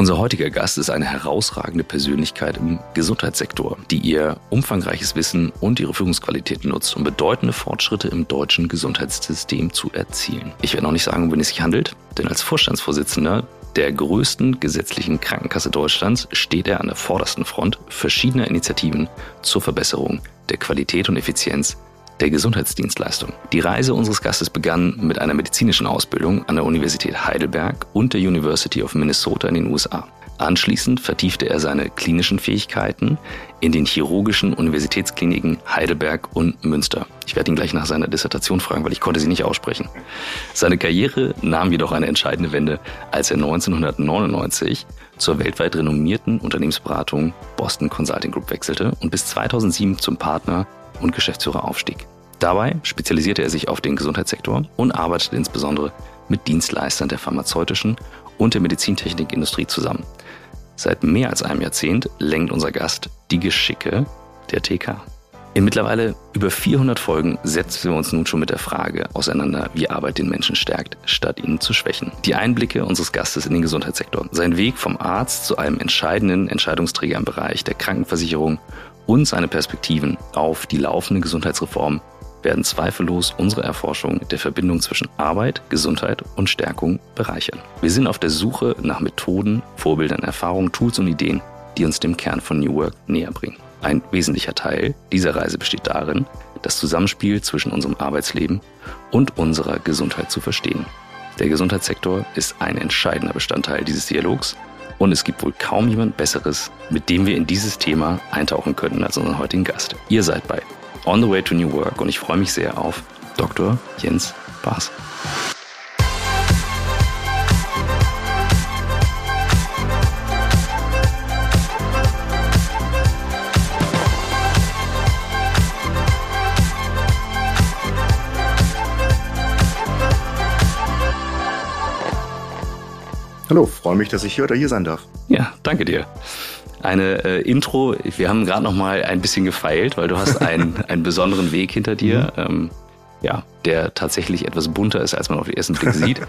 Unser heutiger Gast ist eine herausragende Persönlichkeit im Gesundheitssektor, die ihr umfangreiches Wissen und ihre Führungsqualitäten nutzt, um bedeutende Fortschritte im deutschen Gesundheitssystem zu erzielen. Ich werde noch nicht sagen, um wen es sich handelt, denn als Vorstandsvorsitzender der größten gesetzlichen Krankenkasse Deutschlands steht er an der vordersten Front verschiedener Initiativen zur Verbesserung der Qualität und Effizienz der Gesundheitsdienstleistung. Die Reise unseres Gastes begann mit einer medizinischen Ausbildung an der Universität Heidelberg und der University of Minnesota in den USA. Anschließend vertiefte er seine klinischen Fähigkeiten in den chirurgischen Universitätskliniken Heidelberg und Münster. Ich werde ihn gleich nach seiner Dissertation fragen, weil ich konnte sie nicht aussprechen. Seine Karriere nahm jedoch eine entscheidende Wende, als er 1999 zur weltweit renommierten Unternehmensberatung Boston Consulting Group wechselte und bis 2007 zum Partner und Geschäftsführer aufstieg. Dabei spezialisierte er sich auf den Gesundheitssektor und arbeitete insbesondere mit Dienstleistern der pharmazeutischen und der Medizintechnikindustrie zusammen. Seit mehr als einem Jahrzehnt lenkt unser Gast die Geschicke der TK. In mittlerweile über 400 Folgen setzen wir uns nun schon mit der Frage auseinander, wie Arbeit den Menschen stärkt, statt ihn zu schwächen. Die Einblicke unseres Gastes in den Gesundheitssektor, sein Weg vom Arzt zu einem entscheidenden Entscheidungsträger im Bereich der Krankenversicherung und seine Perspektiven auf die laufende Gesundheitsreform werden zweifellos unsere Erforschung der Verbindung zwischen Arbeit, Gesundheit und Stärkung bereichern. Wir sind auf der Suche nach Methoden, Vorbildern, Erfahrungen, Tools und Ideen, die uns dem Kern von New Work näher bringen. Ein wesentlicher Teil dieser Reise besteht darin, das Zusammenspiel zwischen unserem Arbeitsleben und unserer Gesundheit zu verstehen. Der Gesundheitssektor ist ein entscheidender Bestandteil dieses Dialogs und es gibt wohl kaum jemand Besseres, mit dem wir in dieses Thema eintauchen könnten als unseren heutigen Gast. Ihr seid bei On the Way to New Work und ich freue mich sehr auf Dr. Jens Baas. Hallo, freue mich, dass ich hier oder hier sein darf. Ja, danke dir. Eine äh, Intro, wir haben gerade noch mal ein bisschen gefeilt, weil du hast einen, einen besonderen Weg hinter dir. Mhm. Ähm, ja, der tatsächlich etwas bunter ist, als man auf den ersten Blick sieht.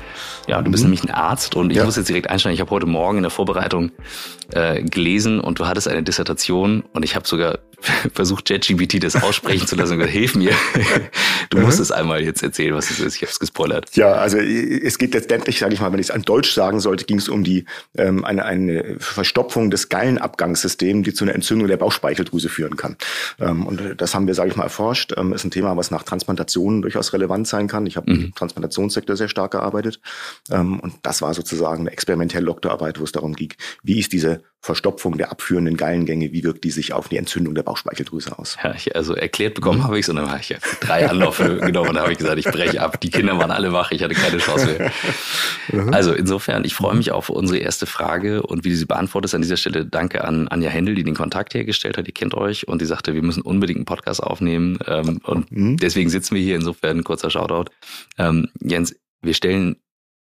Ja, du bist mhm. nämlich ein Arzt und ich ja. muss jetzt direkt einsteigen. Ich habe heute Morgen in der Vorbereitung äh, gelesen und du hattest eine Dissertation und ich habe sogar versucht, ChatGPT das aussprechen zu lassen und gesagt, hilf mir. Du musst mhm. es einmal jetzt erzählen, was es ist. Ich habe es gespoilert. Ja, also es geht letztendlich, sage ich mal, wenn ich es an Deutsch sagen sollte, ging es um die ähm, eine, eine Verstopfung des Gallenabgangssystems, die zu einer Entzündung der Bauchspeicheldrüse führen kann. Ähm, und das haben wir, sage ich mal, erforscht. Ähm, ist ein Thema, was nach Transplantationen durchaus relevant sein kann. Ich habe mhm. im Transplantationssektor sehr stark gearbeitet. Ähm, und das war sozusagen eine experimentelle Doktorarbeit, wo es darum ging, wie ist diese Verstopfung der abführenden Gallengänge, wie wirkt die sich auf die Entzündung der Bauchspeicheldrüse aus? Ja, ich, also erklärt bekommen mhm. habe ich es und dann habe ich ja drei Anläufe genommen und habe ich gesagt, ich breche ab. Die Kinder waren alle wach, ich hatte keine Chance mehr. Mhm. Also insofern, ich freue mich auf unsere erste Frage und wie du sie beantwortest. An dieser Stelle danke an Anja Händel, die den Kontakt hergestellt hat. Ihr kennt euch und die sagte, wir müssen unbedingt einen Podcast aufnehmen ähm, und mhm. deswegen sitzen wir hier. Insofern ein kurzer Shoutout. Ähm, Jens, wir stellen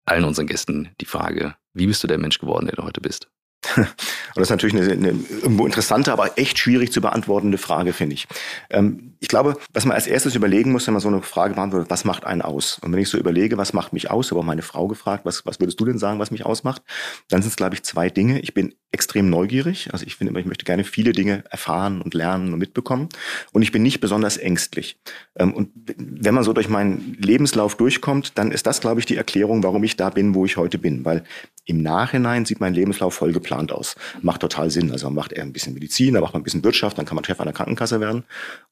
allen unseren Gästen die Frage, wie bist du der Mensch geworden, der du heute bist? Und das ist natürlich eine, eine irgendwo interessante, aber echt schwierig zu beantwortende Frage, finde ich. Ähm, ich glaube, was man als erstes überlegen muss, wenn man so eine Frage beantwortet, was macht einen aus? Und wenn ich so überlege, was macht mich aus, auch meine Frau gefragt, was, was würdest du denn sagen, was mich ausmacht? Dann sind es, glaube ich, zwei Dinge. Ich bin extrem neugierig. Also ich finde immer, ich möchte gerne viele Dinge erfahren und lernen und mitbekommen. Und ich bin nicht besonders ängstlich. Ähm, und wenn man so durch meinen Lebenslauf durchkommt, dann ist das, glaube ich, die Erklärung, warum ich da bin, wo ich heute bin. Weil im Nachhinein sieht mein Lebenslauf voll geplant aus. Macht total Sinn. Also man macht eher ein bisschen Medizin, dann macht man ein bisschen Wirtschaft, dann kann man Chef einer Krankenkasse werden.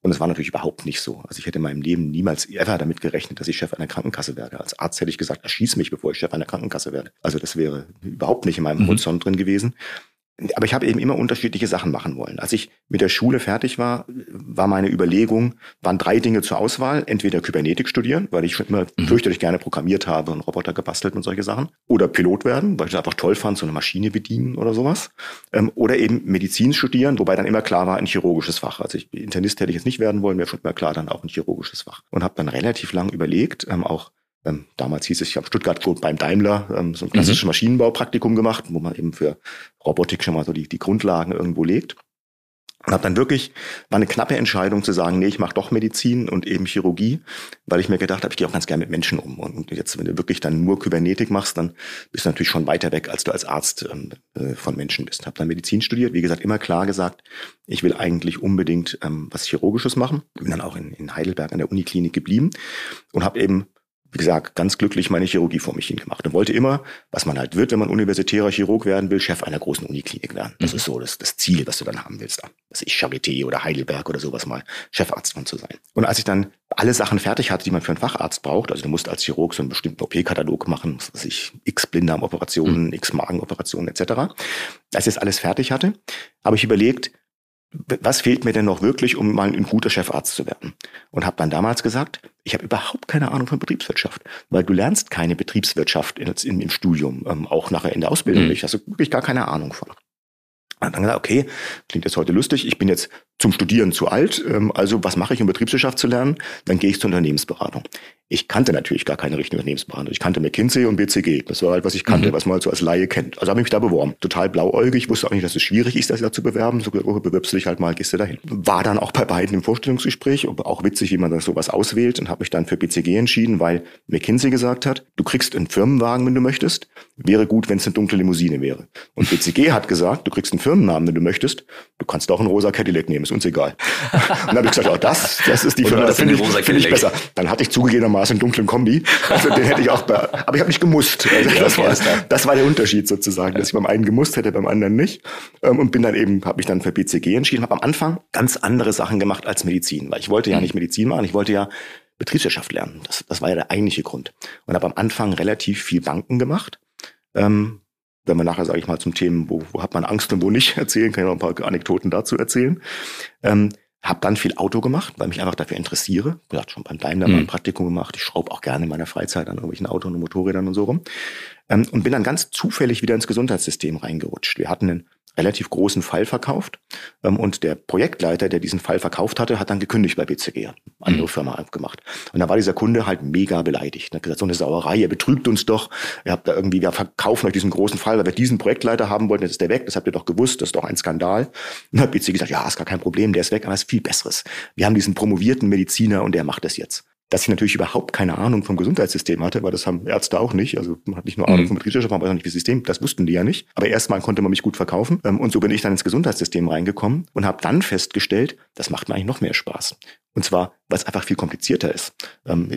Und es war natürlich überhaupt nicht so. Also ich hätte in meinem Leben niemals ever damit gerechnet, dass ich Chef einer Krankenkasse werde. Als Arzt hätte ich gesagt, erschieß mich, bevor ich Chef einer Krankenkasse werde. Also das wäre überhaupt nicht in meinem mhm. Horizont drin gewesen. Aber ich habe eben immer unterschiedliche Sachen machen wollen. Als ich mit der Schule fertig war, war meine Überlegung, waren drei Dinge zur Auswahl. Entweder Kybernetik studieren, weil ich schon immer mhm. fürchterlich gerne programmiert habe und Roboter gebastelt und solche Sachen. Oder Pilot werden, weil ich es einfach toll fand, so eine Maschine bedienen oder sowas. Ähm, oder eben Medizin studieren, wobei dann immer klar war, ein chirurgisches Fach. Also ich, Internist hätte ich jetzt nicht werden wollen, wäre schon immer klar, dann auch ein chirurgisches Fach. Und habe dann relativ lang überlegt, ähm, auch ähm, damals hieß es, ich habe Stuttgart beim Daimler ähm, so ein klassisches mhm. Maschinenbaupraktikum gemacht, wo man eben für Robotik schon mal so die, die Grundlagen irgendwo legt. Und habe dann wirklich, war eine knappe Entscheidung zu sagen, nee, ich mache doch Medizin und eben Chirurgie, weil ich mir gedacht habe, ich gehe auch ganz gerne mit Menschen um. Und jetzt, wenn du wirklich dann nur Kybernetik machst, dann bist du natürlich schon weiter weg, als du als Arzt ähm, äh, von Menschen bist. Habe dann Medizin studiert, wie gesagt, immer klar gesagt, ich will eigentlich unbedingt ähm, was Chirurgisches machen. Bin dann auch in, in Heidelberg an der Uniklinik geblieben und habe eben wie gesagt, ganz glücklich meine Chirurgie vor mich hingemacht und wollte immer, was man halt wird, wenn man universitärer Chirurg werden will, Chef einer großen Uniklinik werden. Das mhm. ist so das, das Ziel, was du dann haben willst. Das ist Charité oder Heidelberg oder sowas mal Chefarzt von zu sein. Und als ich dann alle Sachen fertig hatte, die man für einen Facharzt braucht, also du musst als Chirurg so einen bestimmten OP-Katalog machen, was weiß ich, x Blinddarmoperationen, mhm. x Magenoperationen etc. Als ich das alles fertig hatte, habe ich überlegt, was fehlt mir denn noch wirklich, um mal ein guter Chefarzt zu werden? Und habe dann damals gesagt, ich habe überhaupt keine Ahnung von Betriebswirtschaft, weil du lernst keine Betriebswirtschaft in, in, im Studium, ähm, auch nachher in der Ausbildung mhm. nicht. Hast du wirklich gar keine Ahnung von. Und dann gesagt, okay, klingt jetzt heute lustig, ich bin jetzt zum Studieren zu alt, ähm, also was mache ich, um Betriebswirtschaft zu lernen? Dann gehe ich zur Unternehmensberatung. Ich kannte natürlich gar keine richtige Unternehmensberatung. Ich kannte McKinsey und BCG. Das war halt, was ich kannte, mhm. was man halt so als Laie kennt. Also habe ich mich da beworben. Total blauäugig, wusste auch nicht, dass es schwierig ist, das da zu bewerben. So bewirbst du dich halt mal, gehst du dahin. War dann auch bei beiden im Vorstellungsgespräch, auch witzig, wie man das sowas auswählt und habe mich dann für BCG entschieden, weil McKinsey gesagt hat, du kriegst einen Firmenwagen, wenn du möchtest. Wäre gut, wenn es eine dunkle Limousine wäre. Und BCG hat gesagt, du kriegst einen Firmennamen, wenn du möchtest. Du kannst auch einen rosa Cadillac nehmen, ist uns egal. und dann habe ich gesagt, oh, das, das ist die Firma, das finde ich, find ich besser. Dann hatte ich zugegebenermaßen einen dunklen Kombi. Also den hätte ich auch, bei, aber ich habe nicht gemusst. Also ja, das, war, das war der Unterschied sozusagen, dass ich beim einen gemusst hätte, beim anderen nicht. Ähm, und bin dann eben, habe mich dann für BCG entschieden, habe am Anfang ganz andere Sachen gemacht als Medizin, weil ich wollte ja mhm. nicht Medizin machen, ich wollte ja Betriebswirtschaft lernen. Das, das war ja der eigentliche Grund. Und habe am Anfang relativ viel Banken gemacht. Ähm, wenn wir nachher, sage ich mal, zum Themen, wo, wo hat man Angst und wo nicht erzählen, kann ich noch ein paar Anekdoten dazu erzählen. Ähm, habe dann viel Auto gemacht, weil mich einfach dafür interessiere. Ich habe schon beim Daimler mhm. mal ein Praktikum gemacht. Ich schraube auch gerne in meiner Freizeit an irgendwelchen Autos und Motorrädern und so rum. Ähm, und bin dann ganz zufällig wieder ins Gesundheitssystem reingerutscht. Wir hatten einen relativ großen Fall verkauft. Ähm, und der Projektleiter, der diesen Fall verkauft hatte, hat dann gekündigt bei BCG, andere mhm. Firma abgemacht. Und da war dieser Kunde halt mega beleidigt. Er hat gesagt, so eine Sauerei, ihr betrügt uns doch. Ihr habt da irgendwie, wir verkaufen euch diesen großen Fall, weil wir diesen Projektleiter haben wollten, jetzt ist der weg, das habt ihr doch gewusst, das ist doch ein Skandal. Und dann hat BCG gesagt, ja, ist gar kein Problem, der ist weg, aber es ist viel Besseres. Wir haben diesen promovierten Mediziner und der macht das jetzt dass ich natürlich überhaupt keine Ahnung vom Gesundheitssystem hatte, weil das haben Ärzte auch nicht. Also man hat nicht nur Ahnung mhm. vom Betriebswirtschaft, man weiß auch nicht, wie System. Das wussten die ja nicht. Aber erstmal konnte man mich gut verkaufen. Ähm, und so bin ich dann ins Gesundheitssystem reingekommen und habe dann festgestellt, das macht mir eigentlich noch mehr Spaß. Und zwar, weil es einfach viel komplizierter ist. Ähm,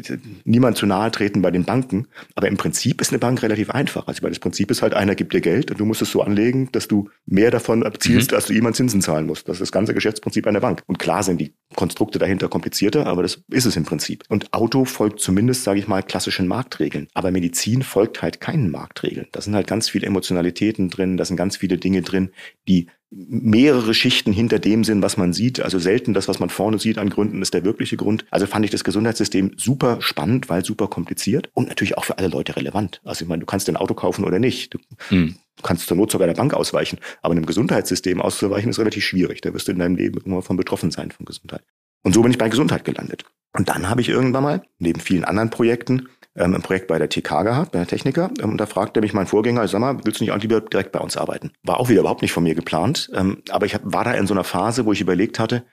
niemand zu nahe treten bei den Banken, aber im Prinzip ist eine Bank relativ einfach. Also weil das Prinzip ist halt, einer gibt dir Geld und du musst es so anlegen, dass du mehr davon erzielst, mhm. als du jemand Zinsen zahlen musst. Das ist das ganze Geschäftsprinzip einer Bank. Und klar sind die Konstrukte dahinter komplizierter, aber das ist es im Prinzip. Und Auto folgt zumindest, sage ich mal, klassischen Marktregeln. Aber Medizin folgt halt keinen Marktregeln. Da sind halt ganz viele Emotionalitäten drin, da sind ganz viele Dinge drin, die mehrere Schichten hinter dem sind, was man sieht. Also selten das, was man vorne sieht an Gründen, ist der wirkliche Grund. Also fand ich das Gesundheitssystem super spannend, weil super kompliziert und natürlich auch für alle Leute relevant. Also ich meine, du kannst ein Auto kaufen oder nicht. Du hm. kannst zur Not sogar der Bank ausweichen. Aber in einem Gesundheitssystem auszuweichen ist relativ schwierig. Da wirst du in deinem Leben immer von betroffen sein von Gesundheit. Und so bin ich bei Gesundheit gelandet. Und dann habe ich irgendwann mal, neben vielen anderen Projekten, ähm, ein Projekt bei der TK gehabt, bei der Techniker. Ähm, und da fragte mich mein Vorgänger, sag mal, willst du nicht auch lieber direkt bei uns arbeiten? War auch wieder überhaupt nicht von mir geplant. Ähm, aber ich hab, war da in so einer Phase, wo ich überlegt hatte,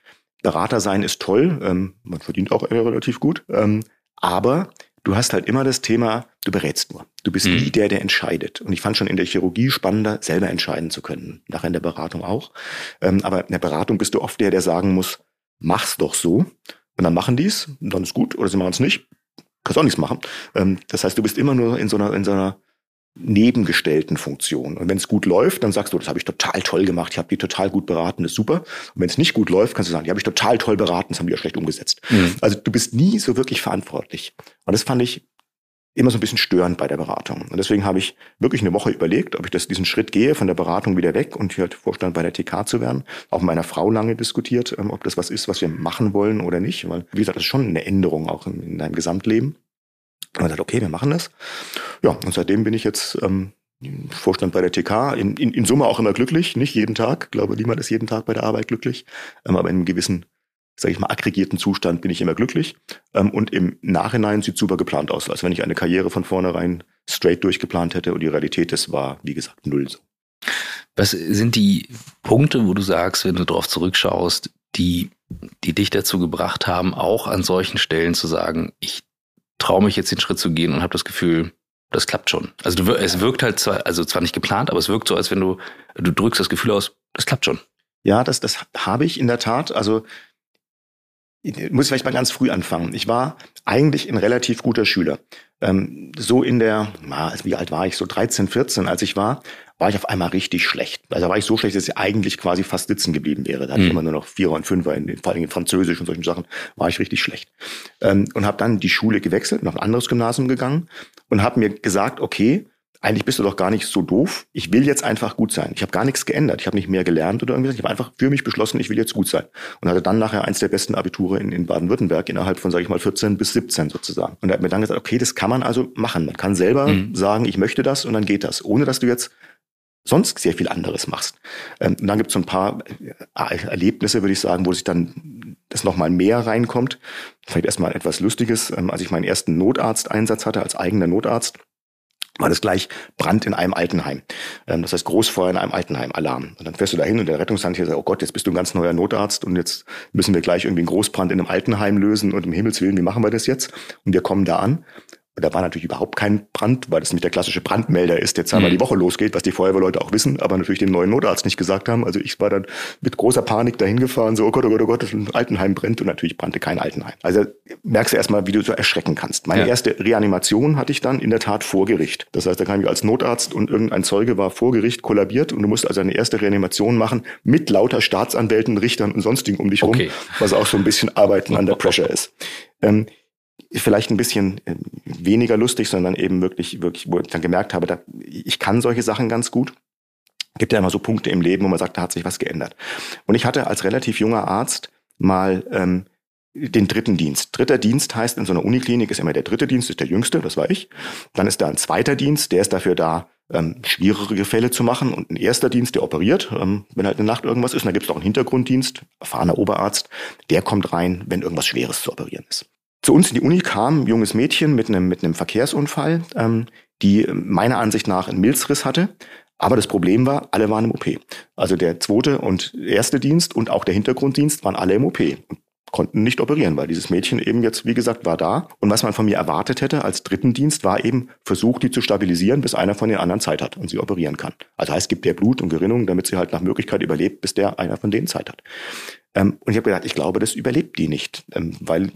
Berater sein ist toll, ähm, man verdient auch relativ gut, ähm, aber du hast halt immer das Thema, du berätst nur. Du bist mhm. nie der, der entscheidet. Und ich fand schon in der Chirurgie spannender, selber entscheiden zu können. Nachher in der Beratung auch. Ähm, aber in der Beratung bist du oft der, der sagen muss, mach's doch so. Und dann machen die's, und dann ist gut, oder sie machen es nicht kannst auch nichts machen. Ähm, das heißt, du bist immer nur in so einer, in so einer nebengestellten Funktion. Und wenn es gut läuft, dann sagst du, das habe ich total toll gemacht, ich habe die total gut beraten, das ist super. Und wenn es nicht gut läuft, kannst du sagen, die habe ich total toll beraten, das haben die ja schlecht umgesetzt. Mhm. Also du bist nie so wirklich verantwortlich. Und das fand ich immer so ein bisschen störend bei der Beratung. Und deswegen habe ich wirklich eine Woche überlegt, ob ich das, diesen Schritt gehe, von der Beratung wieder weg und hier halt Vorstand bei der TK zu werden. Auch mit meiner Frau lange diskutiert, ähm, ob das was ist, was wir machen wollen oder nicht. Weil, wie gesagt, das ist schon eine Änderung auch in, in deinem Gesamtleben. Und man sagt, okay, wir machen das. Ja, und seitdem bin ich jetzt ähm, Vorstand bei der TK, in, in, in Summe auch immer glücklich, nicht jeden Tag. Ich glaube, niemand ist jeden Tag bei der Arbeit glücklich, ähm, aber in einem gewissen sage ich mal, aggregierten Zustand bin ich immer glücklich. Ähm, und im Nachhinein sieht super geplant aus, als wenn ich eine Karriere von vornherein straight durchgeplant hätte und die Realität, das war, wie gesagt, null so. Was sind die Punkte, wo du sagst, wenn du darauf zurückschaust, die, die dich dazu gebracht haben, auch an solchen Stellen zu sagen, ich traue mich jetzt den Schritt zu gehen und habe das Gefühl, das klappt schon. Also du, es wirkt halt zwar, also zwar nicht geplant, aber es wirkt so, als wenn du, du drückst das Gefühl aus, das klappt schon. Ja, das, das habe ich in der Tat. Also ich muss vielleicht mal ganz früh anfangen. Ich war eigentlich ein relativ guter Schüler. Ähm, so in der, na, wie alt war ich? So 13, 14, als ich war, war ich auf einmal richtig schlecht. Also war ich so schlecht, dass ich eigentlich quasi fast sitzen geblieben wäre. Da hatte mhm. ich immer nur noch Vierer und Fünfer, in, vor allem in Französisch und solchen Sachen, war ich richtig schlecht. Ähm, und habe dann die Schule gewechselt, noch ein anderes Gymnasium gegangen und habe mir gesagt, okay, eigentlich bist du doch gar nicht so doof. Ich will jetzt einfach gut sein. Ich habe gar nichts geändert. Ich habe nicht mehr gelernt oder irgendwas. Ich habe einfach für mich beschlossen, ich will jetzt gut sein. Und hatte dann nachher eins der besten Abiture in, in Baden-Württemberg innerhalb von, sage ich mal, 14 bis 17 sozusagen. Und er hat mir dann gesagt, okay, das kann man also machen. Man kann selber mhm. sagen, ich möchte das und dann geht das, ohne dass du jetzt sonst sehr viel anderes machst. Ähm, und dann gibt es so ein paar äh, Erlebnisse, würde ich sagen, wo sich dann das nochmal mehr reinkommt. Vielleicht erstmal etwas Lustiges. Ähm, als ich meinen ersten Notarzteinsatz hatte als eigener Notarzt, war das gleich Brand in einem Altenheim. Ähm, das heißt Großfeuer in einem Altenheim, Alarm. Und dann fährst du dahin und der Rettungssanitäter sagt, oh Gott, jetzt bist du ein ganz neuer Notarzt und jetzt müssen wir gleich irgendwie einen Großbrand in einem Altenheim lösen und im Himmels Willen, wie machen wir das jetzt? Und wir kommen da an da war natürlich überhaupt kein Brand, weil das nicht der klassische Brandmelder ist, der zweimal mhm. die Woche losgeht, was die Feuerwehrleute auch wissen, aber natürlich dem neuen Notarzt nicht gesagt haben. Also ich war dann mit großer Panik dahin gefahren, so, oh Gott, oh Gott, oh Gott, ein Altenheim brennt und natürlich brannte kein Altenheim. Also merkst du erstmal, wie du so erschrecken kannst. Meine ja. erste Reanimation hatte ich dann in der Tat vor Gericht. Das heißt, da kam ich als Notarzt und irgendein Zeuge war vor Gericht kollabiert und du musst also eine erste Reanimation machen mit lauter Staatsanwälten, Richtern und sonstigen um dich okay. rum, was auch so ein bisschen Arbeiten an der Pressure ist. Ähm, vielleicht ein bisschen äh, weniger lustig, sondern eben wirklich, wirklich, wo ich dann gemerkt habe, da, ich kann solche Sachen ganz gut. Gibt ja immer so Punkte im Leben, wo man sagt, da hat sich was geändert. Und ich hatte als relativ junger Arzt mal ähm, den dritten Dienst. Dritter Dienst heißt in so einer Uniklinik ist immer der dritte Dienst, ist der jüngste, das war ich. Dann ist da ein zweiter Dienst, der ist dafür da, ähm, schwierige Fälle zu machen und ein erster Dienst, der operiert, ähm, wenn halt eine Nacht irgendwas ist. Und da gibt es auch einen Hintergrunddienst, erfahrener Oberarzt, der kommt rein, wenn irgendwas Schweres zu operieren ist. Zu uns in die Uni kam ein junges Mädchen mit einem, mit einem Verkehrsunfall, ähm, die meiner Ansicht nach einen Milzriss hatte. Aber das Problem war, alle waren im OP. Also der zweite und erste Dienst und auch der Hintergrunddienst waren alle im OP und konnten nicht operieren, weil dieses Mädchen eben jetzt, wie gesagt, war da. Und was man von mir erwartet hätte als dritten Dienst, war eben, versucht die zu stabilisieren, bis einer von den anderen Zeit hat und sie operieren kann. Also heißt, gibt der Blut und Gerinnung, damit sie halt nach Möglichkeit überlebt, bis der einer von denen Zeit hat. Ähm, und ich habe gedacht, ich glaube, das überlebt die nicht, ähm, weil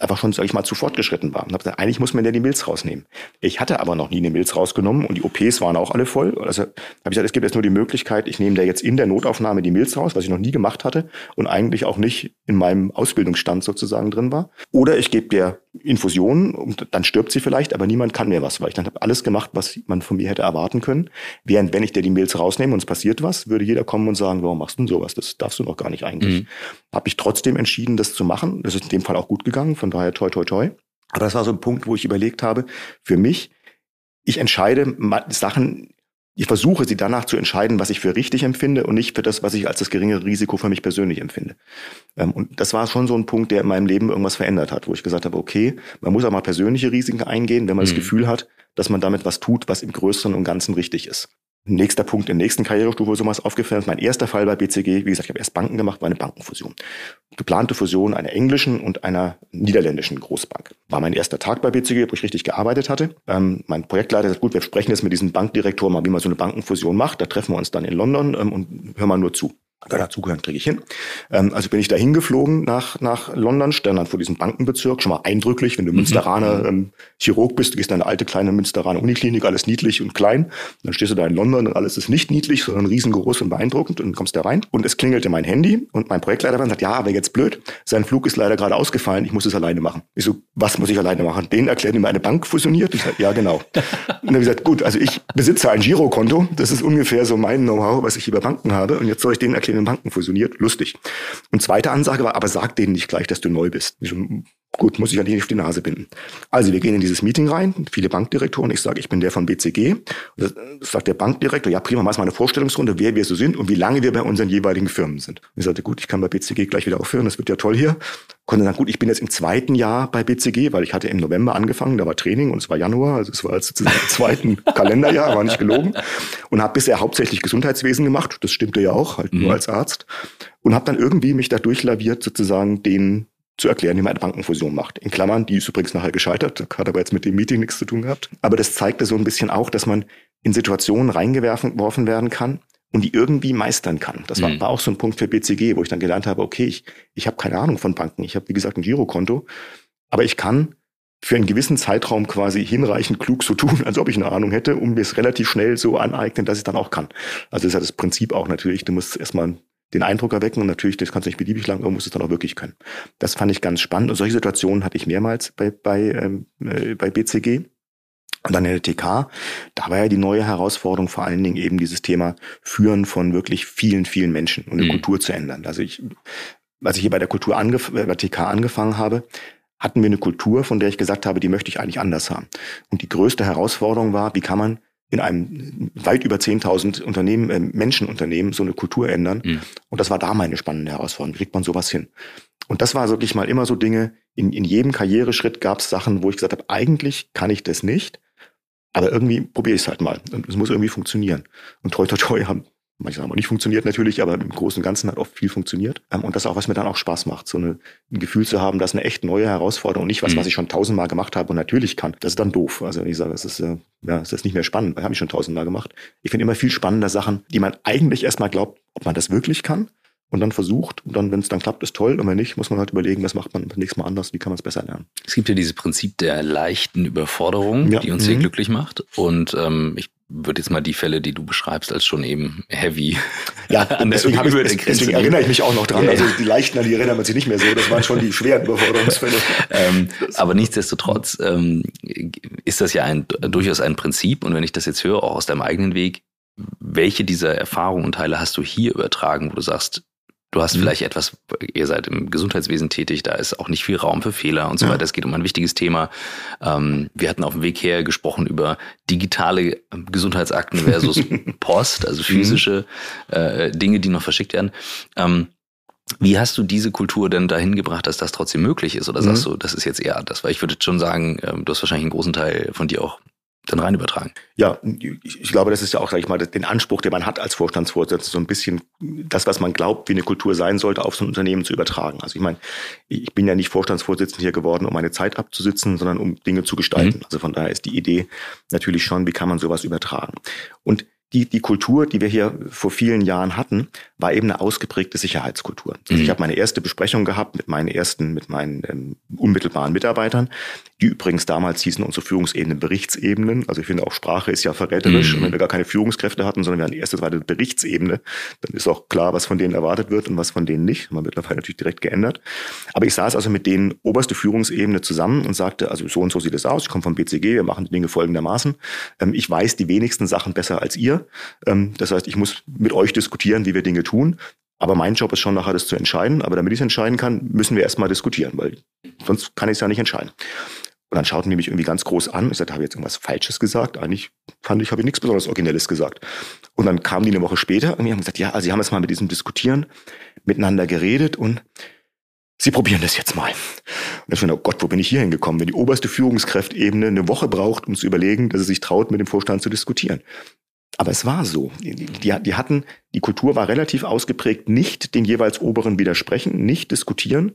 einfach schon, sag ich mal, zu fortgeschritten war. Und habe gesagt, eigentlich muss man ja die Milz rausnehmen. Ich hatte aber noch nie eine Milz rausgenommen und die OPs waren auch alle voll. Also habe ich gesagt, es gibt jetzt nur die Möglichkeit, ich nehme da jetzt in der Notaufnahme die Milz raus, was ich noch nie gemacht hatte und eigentlich auch nicht in meinem Ausbildungsstand sozusagen drin war. Oder ich gebe der Infusion und dann stirbt sie vielleicht, aber niemand kann mir was, weil ich dann habe alles gemacht, was man von mir hätte erwarten können. Während wenn ich dir die Milz rausnehme und es passiert was, würde jeder kommen und sagen, warum machst du denn sowas? Das darfst du noch gar nicht eigentlich. Mhm. Habe ich trotzdem entschieden, das zu machen. Das ist in dem Fall auch gut gegangen von daher toi, toi, toi. Aber das war so ein Punkt, wo ich überlegt habe, für mich, ich entscheide Sachen, ich versuche sie danach zu entscheiden, was ich für richtig empfinde und nicht für das, was ich als das geringere Risiko für mich persönlich empfinde. Ähm, und das war schon so ein Punkt, der in meinem Leben irgendwas verändert hat, wo ich gesagt habe, okay, man muss auch mal persönliche Risiken eingehen, wenn man mhm. das Gefühl hat, dass man damit was tut, was im Größeren und Ganzen richtig ist. Nächster Punkt in der nächsten Karrierestufe, wo sowas aufgefallen ist. Mein erster Fall bei BCG, wie gesagt, ich habe erst Banken gemacht, war eine Bankenfusion. Geplante Fusion einer englischen und einer niederländischen Großbank. War mein erster Tag bei BCG, wo ich richtig gearbeitet hatte. Ähm, mein Projektleiter sagt, gut, wir sprechen jetzt mit diesem Bankdirektor mal, wie man so eine Bankenfusion macht. Da treffen wir uns dann in London ähm, und hören mal nur zu. Da dazugehören, kriege ich hin. Ähm, also bin ich da hingeflogen nach, nach London, stand dann vor diesem Bankenbezirk, schon mal eindrücklich, wenn du mhm. Münsteraner ähm, Chirurg bist, du gehst in eine alte kleine Münsteraner Uniklinik, alles niedlich und klein. Und dann stehst du da in London und alles ist nicht niedlich, sondern riesengroß und beeindruckend und kommst da rein. Und es klingelte mein Handy und mein Projektleiter sagt, ja, aber jetzt blöd, sein Flug ist leider gerade ausgefallen, ich muss es alleine machen. Ich so, was muss ich alleine machen? Den erklärt, mir eine Bank fusioniert? Ich sag, ja, genau. und dann habe ich gesagt, gut, also ich besitze ein Girokonto, das ist ungefähr so mein Know-how, was ich über Banken habe und jetzt soll ich denen erklären, wie Banken fusioniert, lustig. Und zweite Ansage war, aber sag denen nicht gleich, dass du neu bist. Gut, muss ich ja nicht auf die Nase binden. Also wir gehen in dieses Meeting rein, viele Bankdirektoren. Ich sage, ich bin der von BCG. Das sagt der Bankdirektor, ja prima, mach mal eine Vorstellungsrunde, wer wir so sind und wie lange wir bei unseren jeweiligen Firmen sind. Und ich sagte, gut, ich kann bei BCG gleich wieder aufhören, das wird ja toll hier. Konnte sagen, gut, ich bin jetzt im zweiten Jahr bei BCG, weil ich hatte im November angefangen, da war Training und es war Januar, also es war jetzt sozusagen im zweiten Kalenderjahr, war nicht gelogen. Und habe bisher hauptsächlich Gesundheitswesen gemacht, das stimmte ja auch, halt mhm. nur als Arzt. Und habe dann irgendwie mich da durchlaviert, sozusagen den zu erklären, wie man eine Bankenfusion macht. In Klammern, die ist übrigens nachher gescheitert, hat aber jetzt mit dem Meeting nichts zu tun gehabt. Aber das zeigte so ein bisschen auch, dass man in Situationen reingeworfen werden kann und die irgendwie meistern kann. Das war, mhm. war auch so ein Punkt für BCG, wo ich dann gelernt habe, okay, ich, ich habe keine Ahnung von Banken. Ich habe, wie gesagt, ein Girokonto, aber ich kann für einen gewissen Zeitraum quasi hinreichend klug so tun, als ob ich eine Ahnung hätte, um mir es relativ schnell so aneignen, dass ich dann auch kann. Also das ist ja das Prinzip auch natürlich. Du musst erstmal den Eindruck erwecken und natürlich, das kannst du nicht beliebig lang, aber musst es dann auch wirklich können. Das fand ich ganz spannend und solche Situationen hatte ich mehrmals bei, bei, ähm, äh, bei BCG. Und dann in der TK, da war ja die neue Herausforderung vor allen Dingen eben dieses Thema Führen von wirklich vielen, vielen Menschen und eine mhm. Kultur zu ändern. Also ich, als ich hier bei der Kultur angef äh, bei TK angefangen habe, hatten wir eine Kultur, von der ich gesagt habe, die möchte ich eigentlich anders haben. Und die größte Herausforderung war, wie kann man in einem weit über 10.000 Unternehmen, äh, Menschenunternehmen so eine Kultur ändern. Mhm. Und das war da meine spannende Herausforderung. Wie kriegt man sowas hin? Und das war wirklich mal immer so Dinge, in, in jedem Karriereschritt gab es Sachen, wo ich gesagt habe, eigentlich kann ich das nicht, aber irgendwie probiere ich es halt mal. Und es muss irgendwie funktionieren. Und toi, toi, toi haben Manche haben auch nicht funktioniert natürlich, aber im Großen und Ganzen hat oft viel funktioniert. Ähm, und das ist auch, was mir dann auch Spaß macht, so eine, ein Gefühl zu haben, dass eine echt neue Herausforderung und nicht was, mhm. was ich schon tausendmal gemacht habe und natürlich kann. Das ist dann doof. Also wenn ich sage, das ist, äh, ja, das ist nicht mehr spannend, weil habe ich schon tausendmal gemacht. Ich finde immer viel spannender Sachen, die man eigentlich erstmal glaubt, ob man das wirklich kann und dann versucht und dann, wenn es dann klappt, ist toll und wenn nicht, muss man halt überlegen, was macht man nächstes Mal anders, wie kann man es besser lernen. Es gibt ja dieses Prinzip der leichten Überforderung, ja. die uns mhm. sehr glücklich macht und ähm, ich würde jetzt mal die Fälle, die du beschreibst, als schon eben heavy. Ja, an der deswegen, ich, deswegen erinnere ich mich auch noch dran. Ja, also die leichten, an die erinnert man sich nicht mehr so. Das waren schon die schweren Überforderungsfälle. ähm, aber nichtsdestotrotz ähm, ist das ja ein, durchaus ein Prinzip. Und wenn ich das jetzt höre, auch aus deinem eigenen Weg, welche dieser Erfahrungen und Teile hast du hier übertragen, wo du sagst, Du hast mhm. vielleicht etwas, ihr seid im Gesundheitswesen tätig, da ist auch nicht viel Raum für Fehler und so ja. weiter. Es geht um ein wichtiges Thema. Ähm, wir hatten auf dem Weg her gesprochen über digitale Gesundheitsakten versus Post, also mhm. physische äh, Dinge, die noch verschickt werden. Ähm, wie hast du diese Kultur denn dahin gebracht, dass das trotzdem möglich ist? Oder sagst mhm. du, das ist jetzt eher das? Weil ich würde schon sagen, ähm, du hast wahrscheinlich einen großen Teil von dir auch dann rein übertragen. Ja, ich glaube, das ist ja auch, sag ich mal, den Anspruch, den man hat als Vorstandsvorsitzender, so ein bisschen das, was man glaubt, wie eine Kultur sein sollte, auf so ein Unternehmen zu übertragen. Also ich meine, ich bin ja nicht Vorstandsvorsitzender hier geworden, um meine Zeit abzusitzen, sondern um Dinge zu gestalten. Mhm. Also von daher ist die Idee natürlich schon, wie kann man sowas übertragen. Und die, die Kultur, die wir hier vor vielen Jahren hatten, war eben eine ausgeprägte Sicherheitskultur. Also mhm. ich habe meine erste Besprechung gehabt mit meinen ersten, mit meinen ähm, unmittelbaren Mitarbeitern, die übrigens damals hießen unsere Führungsebenen Berichtsebenen. Also ich finde auch Sprache ist ja verräterisch. Mhm. Und wenn wir gar keine Führungskräfte hatten, sondern wir hatten die erste, zweite Berichtsebene, dann ist auch klar, was von denen erwartet wird und was von denen nicht. Man wird mittlerweile natürlich direkt geändert. Aber ich saß also mit denen oberste Führungsebene zusammen und sagte, also so und so sieht es aus. Ich komme vom BCG, wir machen die Dinge folgendermaßen. Ähm, ich weiß die wenigsten Sachen besser als ihr. Ähm, das heißt, ich muss mit euch diskutieren, wie wir Dinge tun. Aber mein Job ist schon nachher, das zu entscheiden. Aber damit ich es entscheiden kann, müssen wir erstmal diskutieren, weil sonst kann ich es ja nicht entscheiden. Und dann schauten die mich irgendwie ganz groß an. Ich sagte, habe ich jetzt irgendwas Falsches gesagt? Eigentlich fand ich, habe ich nichts besonders Originelles gesagt. Und dann kamen die eine Woche später und die haben gesagt, ja, also sie haben jetzt mal mit diesem Diskutieren miteinander geredet und Sie probieren das jetzt mal. Und ich finde, oh Gott, wo bin ich hier hingekommen? Wenn die oberste Führungskräftebene eine Woche braucht, um zu überlegen, dass sie sich traut, mit dem Vorstand zu diskutieren. Aber es war so. Die, die, hatten, die Kultur war relativ ausgeprägt, nicht den jeweils Oberen widersprechen, nicht diskutieren.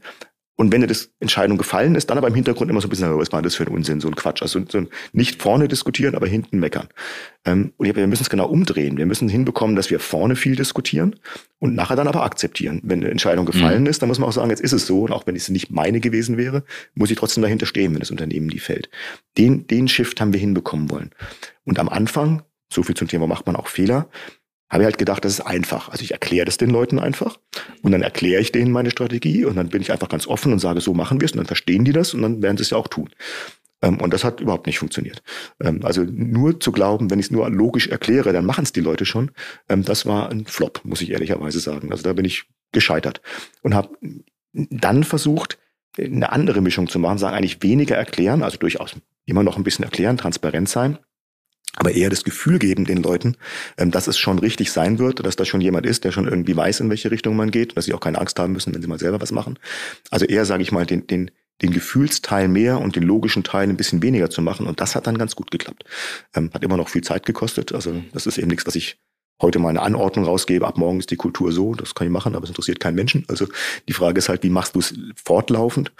Und wenn eine Entscheidung gefallen ist, dann aber im Hintergrund immer so ein bisschen, was war das für ein Unsinn, so ein Quatsch. Also so ein, nicht vorne diskutieren, aber hinten meckern. Ähm, und wir müssen es genau umdrehen. Wir müssen hinbekommen, dass wir vorne viel diskutieren und nachher dann aber akzeptieren. Wenn eine Entscheidung gefallen mhm. ist, dann muss man auch sagen, jetzt ist es so. Und auch wenn es nicht meine gewesen wäre, muss ich trotzdem dahinter stehen, wenn das Unternehmen nie fällt. Den, den Shift haben wir hinbekommen wollen. Und am Anfang so viel zum Thema macht man auch Fehler. Habe ich halt gedacht, das ist einfach. Also ich erkläre das den Leuten einfach und dann erkläre ich denen meine Strategie und dann bin ich einfach ganz offen und sage, so machen wir es und dann verstehen die das und dann werden sie es ja auch tun. Ähm, und das hat überhaupt nicht funktioniert. Ähm, also nur zu glauben, wenn ich es nur logisch erkläre, dann machen es die Leute schon. Ähm, das war ein Flop, muss ich ehrlicherweise sagen. Also da bin ich gescheitert und habe dann versucht, eine andere Mischung zu machen, sagen eigentlich weniger erklären, also durchaus immer noch ein bisschen erklären, transparent sein, aber eher das Gefühl geben den Leuten, ähm, dass es schon richtig sein wird, dass da schon jemand ist, der schon irgendwie weiß, in welche Richtung man geht, dass sie auch keine Angst haben müssen, wenn sie mal selber was machen. Also eher, sage ich mal, den, den, den Gefühlsteil mehr und den logischen Teil ein bisschen weniger zu machen. Und das hat dann ganz gut geklappt. Ähm, hat immer noch viel Zeit gekostet. Also das ist eben nichts, was ich heute mal eine Anordnung rausgebe, ab morgen ist die Kultur so, das kann ich machen, aber es interessiert keinen Menschen. Also die Frage ist halt, wie machst du es fortlaufend?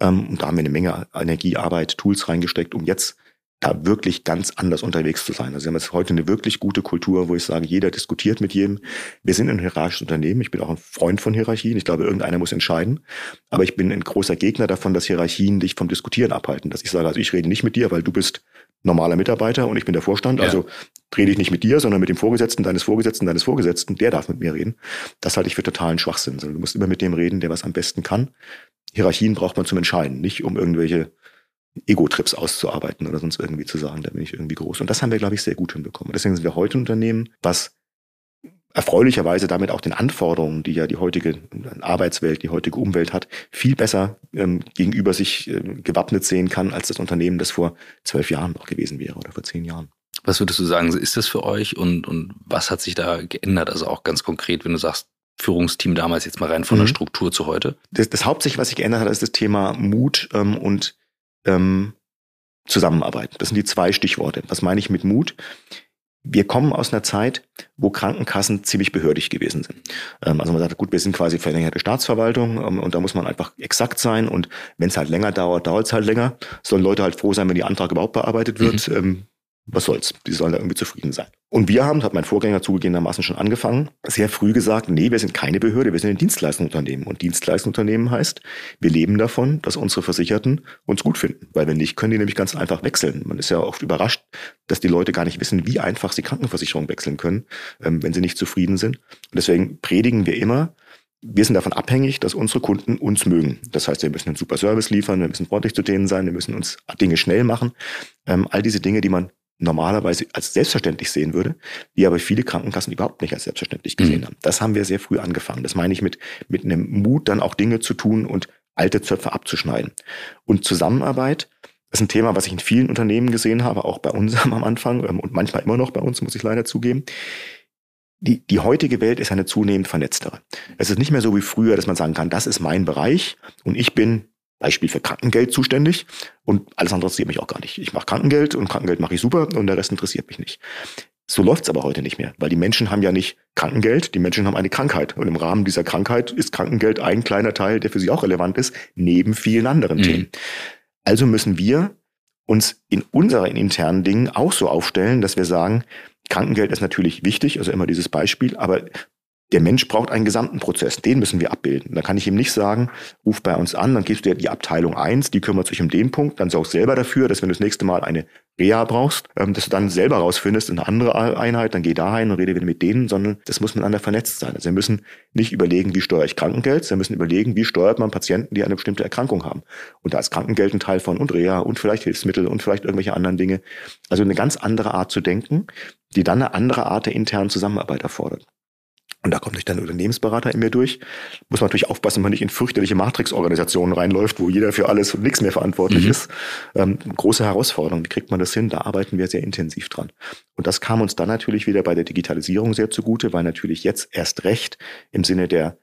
Ähm, und da haben wir eine Menge Energie, Arbeit, Tools reingesteckt, um jetzt da wirklich ganz anders unterwegs zu sein. Also wir haben jetzt heute eine wirklich gute Kultur, wo ich sage, jeder diskutiert mit jedem. Wir sind ein hierarchisches Unternehmen. Ich bin auch ein Freund von Hierarchien. Ich glaube, irgendeiner muss entscheiden. Aber ich bin ein großer Gegner davon, dass Hierarchien dich vom Diskutieren abhalten. Dass ich sage, also ich rede nicht mit dir, weil du bist normaler Mitarbeiter und ich bin der Vorstand. Ja. Also rede ich nicht mit dir, sondern mit dem Vorgesetzten deines Vorgesetzten deines Vorgesetzten. Der darf mit mir reden. Das halte ich für totalen Schwachsinn. Du musst immer mit dem reden, der was am besten kann. Hierarchien braucht man zum Entscheiden, nicht um irgendwelche Ego-Trips auszuarbeiten oder sonst irgendwie zu sagen, da bin ich irgendwie groß. Und das haben wir, glaube ich, sehr gut hinbekommen. Deswegen sind wir heute ein Unternehmen, was erfreulicherweise damit auch den Anforderungen, die ja die heutige Arbeitswelt, die heutige Umwelt hat, viel besser ähm, gegenüber sich äh, gewappnet sehen kann, als das Unternehmen, das vor zwölf Jahren noch gewesen wäre oder vor zehn Jahren. Was würdest du sagen, ist das für euch und, und was hat sich da geändert? Also auch ganz konkret, wenn du sagst, Führungsteam damals jetzt mal rein von mhm. der Struktur zu heute? Das, das Hauptsächlich, was sich geändert hat, ist das Thema Mut ähm, und ähm, Zusammenarbeit. Das sind die zwei Stichworte. Was meine ich mit Mut? Wir kommen aus einer Zeit, wo Krankenkassen ziemlich behördig gewesen sind. Ähm, also man sagt, gut, wir sind quasi verlängerte Staatsverwaltung ähm, und da muss man einfach exakt sein und wenn es halt länger dauert, dauert es halt länger. Sollen Leute halt froh sein, wenn die Antrag überhaupt bearbeitet wird. Mhm. Was soll's, die sollen da irgendwie zufrieden sein. Und wir haben, hat mein Vorgänger zugegebenermaßen schon angefangen, sehr früh gesagt, nee, wir sind keine Behörde, wir sind ein Dienstleistungsunternehmen. Und Dienstleistungsunternehmen heißt, wir leben davon, dass unsere Versicherten uns gut finden. Weil wenn nicht, können die nämlich ganz einfach wechseln. Man ist ja oft überrascht, dass die Leute gar nicht wissen, wie einfach sie Krankenversicherung wechseln können, ähm, wenn sie nicht zufrieden sind. Und deswegen predigen wir immer, wir sind davon abhängig, dass unsere Kunden uns mögen. Das heißt, wir müssen einen super Service liefern, wir müssen freundlich zu denen sein, wir müssen uns Dinge schnell machen. Ähm, all diese Dinge, die man normalerweise als selbstverständlich sehen würde, die aber viele Krankenkassen überhaupt nicht als selbstverständlich gesehen mhm. haben. Das haben wir sehr früh angefangen. Das meine ich mit, mit einem Mut, dann auch Dinge zu tun und alte Zöpfe abzuschneiden. Und Zusammenarbeit ist ein Thema, was ich in vielen Unternehmen gesehen habe, auch bei uns am Anfang ähm, und manchmal immer noch bei uns, muss ich leider zugeben. Die, die heutige Welt ist eine zunehmend vernetztere. Es ist nicht mehr so wie früher, dass man sagen kann, das ist mein Bereich und ich bin Beispiel für Krankengeld zuständig und alles andere interessiert mich auch gar nicht. Ich mache Krankengeld und Krankengeld mache ich super und der Rest interessiert mich nicht. So läuft's aber heute nicht mehr, weil die Menschen haben ja nicht Krankengeld, die Menschen haben eine Krankheit. Und im Rahmen dieser Krankheit ist Krankengeld ein kleiner Teil, der für sie auch relevant ist, neben vielen anderen mhm. Themen. Also müssen wir uns in unseren internen Dingen auch so aufstellen, dass wir sagen, Krankengeld ist natürlich wichtig, also immer dieses Beispiel, aber der Mensch braucht einen gesamten Prozess, den müssen wir abbilden. Da kann ich ihm nicht sagen, ruf bei uns an, dann gibst du dir die Abteilung eins, die kümmert sich um den Punkt, dann sorgst selber dafür, dass wenn du das nächste Mal eine Reha brauchst, ähm, dass du dann selber rausfindest, eine andere Einheit, dann geh da rein und rede wieder mit denen, sondern das muss miteinander vernetzt sein. Also wir müssen nicht überlegen, wie steuere ich Krankengeld, wir müssen überlegen, wie steuert man Patienten, die eine bestimmte Erkrankung haben. Und da ist Krankengeld ein Teil von und Reha und vielleicht Hilfsmittel und vielleicht irgendwelche anderen Dinge. Also eine ganz andere Art zu denken, die dann eine andere Art der internen Zusammenarbeit erfordert. Und da kommt nicht dann Unternehmensberater in mir durch. Muss man natürlich aufpassen, wenn man nicht in fürchterliche Matrix-Organisationen reinläuft, wo jeder für alles und nichts mehr verantwortlich mhm. ist. Ähm, große Herausforderung. Wie kriegt man das hin? Da arbeiten wir sehr intensiv dran. Und das kam uns dann natürlich wieder bei der Digitalisierung sehr zugute, weil natürlich jetzt erst recht im Sinne der,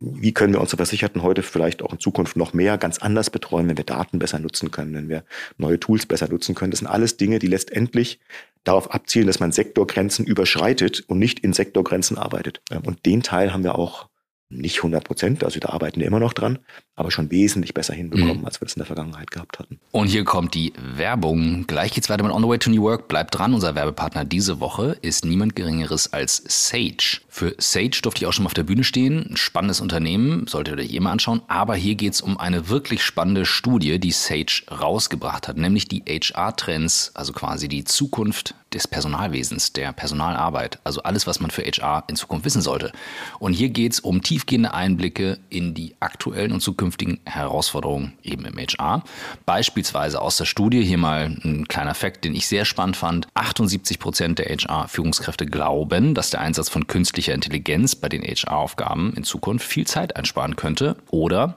wie, können wir unsere Versicherten heute vielleicht auch in Zukunft noch mehr ganz anders betreuen, wenn wir Daten besser nutzen können, wenn wir neue Tools besser nutzen können. Das sind alles Dinge, die letztendlich darauf abzielen, dass man Sektorgrenzen überschreitet und nicht in Sektorgrenzen arbeitet. Und den Teil haben wir auch nicht 100 Prozent, also da arbeiten wir immer noch dran, aber schon wesentlich besser hinbekommen, mhm. als wir das in der Vergangenheit gehabt hatten. Und hier kommt die Werbung. Gleich geht's weiter mit On the Way to New Work. Bleibt dran, unser Werbepartner diese Woche ist niemand Geringeres als Sage. Für Sage durfte ich auch schon mal auf der Bühne stehen. Ein spannendes Unternehmen, solltet ihr euch eh mal anschauen. Aber hier geht's um eine wirklich spannende Studie, die Sage rausgebracht hat, nämlich die HR-Trends, also quasi die Zukunft des Personalwesens, der Personalarbeit, also alles, was man für HR in Zukunft wissen sollte. Und hier geht es um tiefgehende Einblicke in die aktuellen und zukünftigen Herausforderungen eben im HR. Beispielsweise aus der Studie, hier mal ein kleiner Fakt, den ich sehr spannend fand, 78 Prozent der HR-Führungskräfte glauben, dass der Einsatz von künstlicher Intelligenz bei den HR-Aufgaben in Zukunft viel Zeit einsparen könnte oder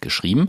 geschrieben.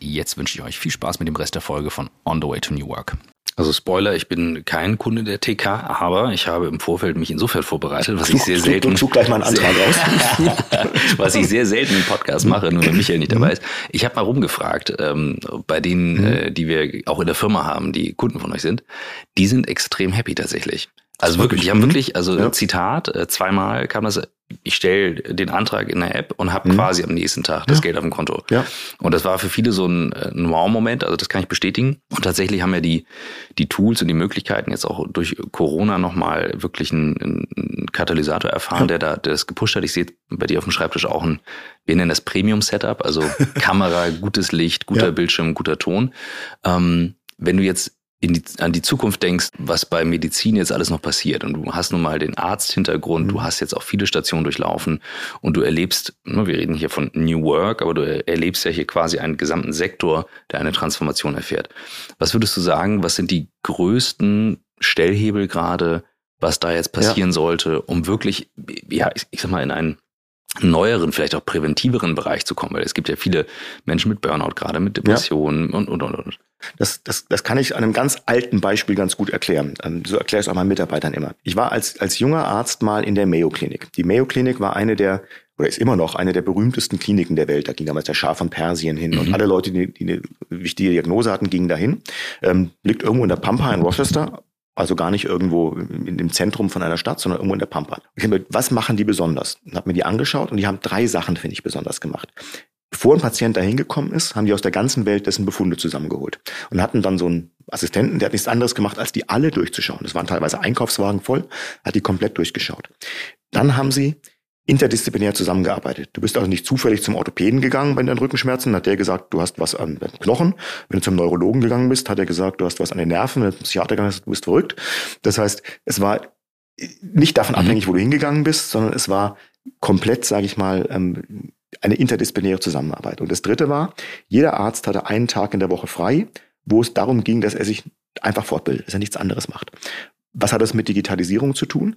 jetzt wünsche ich euch viel Spaß mit dem Rest der Folge von On the Way to New Work. Also Spoiler, ich bin kein Kunde der TK, aber ich habe im Vorfeld mich insofern vorbereitet, was du, ich sehr selten. Du gleich mal einen Antrag aus. was ich sehr selten im Podcast mache, nur wenn Michael nicht dabei ist. Ich habe mal rumgefragt, ähm, bei denen, mhm. äh, die wir auch in der Firma haben, die Kunden von euch sind, die sind extrem happy tatsächlich. Also wirklich, die haben wirklich, also ja. Zitat, äh, zweimal kam das, ich stelle den Antrag in der App und habe mhm. quasi am nächsten Tag das ja. Geld auf dem Konto. Ja. Und das war für viele so ein, äh, ein Wow-Moment, also das kann ich bestätigen. Und tatsächlich haben ja die, die Tools und die Möglichkeiten jetzt auch durch Corona nochmal wirklich einen, einen Katalysator erfahren, ja. der da der das gepusht hat. Ich sehe bei dir auf dem Schreibtisch auch ein, wir nennen das Premium-Setup, also Kamera, gutes Licht, guter Bildschirm, guter Ton. Ähm, wenn du jetzt die, an die Zukunft denkst, was bei Medizin jetzt alles noch passiert und du hast nun mal den Arzthintergrund, mhm. du hast jetzt auch viele Stationen durchlaufen und du erlebst, ne, wir reden hier von New Work, aber du erlebst ja hier quasi einen gesamten Sektor, der eine Transformation erfährt. Was würdest du sagen, was sind die größten Stellhebel gerade, was da jetzt passieren ja. sollte, um wirklich, ja, ich, ich sag mal, in einen neueren, vielleicht auch präventiveren Bereich zu kommen, weil es gibt ja viele Menschen mit Burnout, gerade mit Depressionen ja. und, und, und, und. Das, das, das kann ich an einem ganz alten Beispiel ganz gut erklären. Ähm, so erkläre ich es auch meinen Mitarbeitern immer. Ich war als, als junger Arzt mal in der Mayo Klinik. Die Mayo Klinik war eine der oder ist immer noch eine der berühmtesten Kliniken der Welt. Da ging damals der Schah von Persien hin mhm. und alle Leute, die, die eine wichtige Diagnose hatten, gingen dahin. Ähm, liegt irgendwo in der Pampa in Rochester, also gar nicht irgendwo in dem Zentrum von einer Stadt, sondern irgendwo in der Pampa. Ich habe mir, was machen die besonders? Und habe mir die angeschaut und die haben drei Sachen, finde ich, besonders gemacht. Bevor ein Patient da hingekommen ist, haben die aus der ganzen Welt dessen Befunde zusammengeholt und hatten dann so einen Assistenten, der hat nichts anderes gemacht, als die alle durchzuschauen. Das waren teilweise Einkaufswagen voll, hat die komplett durchgeschaut. Dann haben sie interdisziplinär zusammengearbeitet. Du bist also nicht zufällig zum Orthopäden gegangen bei deinen Rückenschmerzen, hat der gesagt, du hast was an den Knochen. Wenn du zum Neurologen gegangen bist, hat er gesagt, du hast was an den Nerven. Wenn du zum Psychiater gegangen bist, du bist verrückt. Das heißt, es war nicht davon mhm. abhängig, wo du hingegangen bist, sondern es war komplett, sage ich mal, ähm, eine interdisziplinäre Zusammenarbeit. Und das Dritte war, jeder Arzt hatte einen Tag in der Woche frei, wo es darum ging, dass er sich einfach fortbildet, dass er nichts anderes macht. Was hat das mit Digitalisierung zu tun?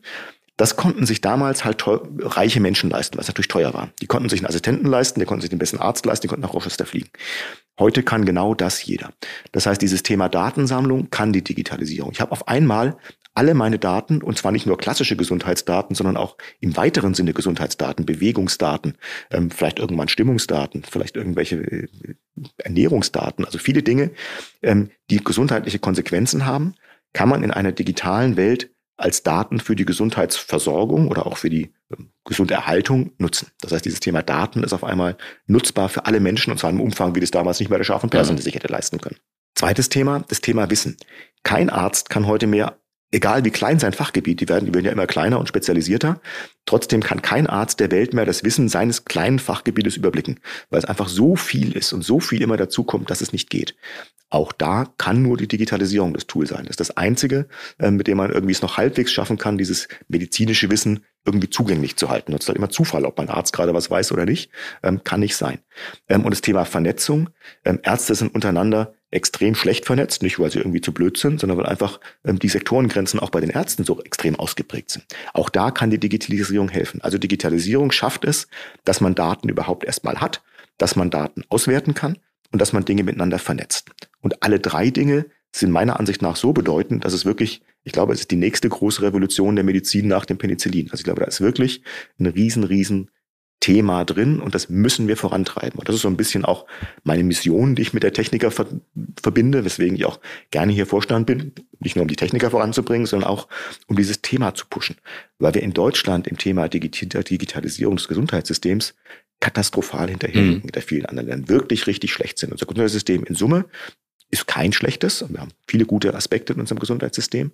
Das konnten sich damals halt reiche Menschen leisten, was natürlich teuer war. Die konnten sich einen Assistenten leisten, die konnten sich den besten Arzt leisten, die konnten nach Rochester fliegen. Heute kann genau das jeder. Das heißt, dieses Thema Datensammlung kann die Digitalisierung. Ich habe auf einmal alle meine Daten, und zwar nicht nur klassische Gesundheitsdaten, sondern auch im weiteren Sinne Gesundheitsdaten, Bewegungsdaten, ähm, vielleicht irgendwann Stimmungsdaten, vielleicht irgendwelche äh, Ernährungsdaten, also viele Dinge, ähm, die gesundheitliche Konsequenzen haben, kann man in einer digitalen Welt als Daten für die Gesundheitsversorgung oder auch für die ähm, Gesunderhaltung nutzen. Das heißt, dieses Thema Daten ist auf einmal nutzbar für alle Menschen und zwar im Umfang, wie das damals nicht mehr der Schaf und Persien mhm. sich hätte leisten können. Zweites Thema, das Thema Wissen. Kein Arzt kann heute mehr egal wie klein sein Fachgebiet, die werden, die werden ja immer kleiner und spezialisierter. Trotzdem kann kein Arzt der Welt mehr das Wissen seines kleinen Fachgebietes überblicken, weil es einfach so viel ist und so viel immer dazukommt, dass es nicht geht. Auch da kann nur die Digitalisierung das Tool sein. Das ist das Einzige, äh, mit dem man irgendwie es noch halbwegs schaffen kann, dieses medizinische Wissen irgendwie zugänglich zu halten. Das ist halt immer Zufall, ob mein Arzt gerade was weiß oder nicht. Ähm, kann nicht sein. Ähm, und das Thema Vernetzung. Ähm, Ärzte sind untereinander extrem schlecht vernetzt, nicht weil sie irgendwie zu blöd sind, sondern weil einfach ähm, die Sektorengrenzen auch bei den Ärzten so extrem ausgeprägt sind. Auch da kann die Digitalisierung helfen. Also Digitalisierung schafft es, dass man Daten überhaupt erstmal hat, dass man Daten auswerten kann und dass man Dinge miteinander vernetzt. Und alle drei Dinge sind meiner Ansicht nach so bedeutend, dass es wirklich, ich glaube, es ist die nächste große Revolution der Medizin nach dem Penicillin. Also ich glaube, da ist wirklich ein riesen, riesen Thema drin und das müssen wir vorantreiben. Und das ist so ein bisschen auch meine Mission, die ich mit der Techniker ver verbinde, weswegen ich auch gerne hier Vorstand bin, nicht nur um die Techniker voranzubringen, sondern auch um dieses Thema zu pushen. Weil wir in Deutschland im Thema Digitalisierung des Gesundheitssystems katastrophal hinterherhinken, mhm. hinter vielen anderen Ländern wirklich richtig schlecht sind. Unser Gesundheitssystem in Summe ist kein schlechtes. Wir haben viele gute Aspekte in unserem Gesundheitssystem.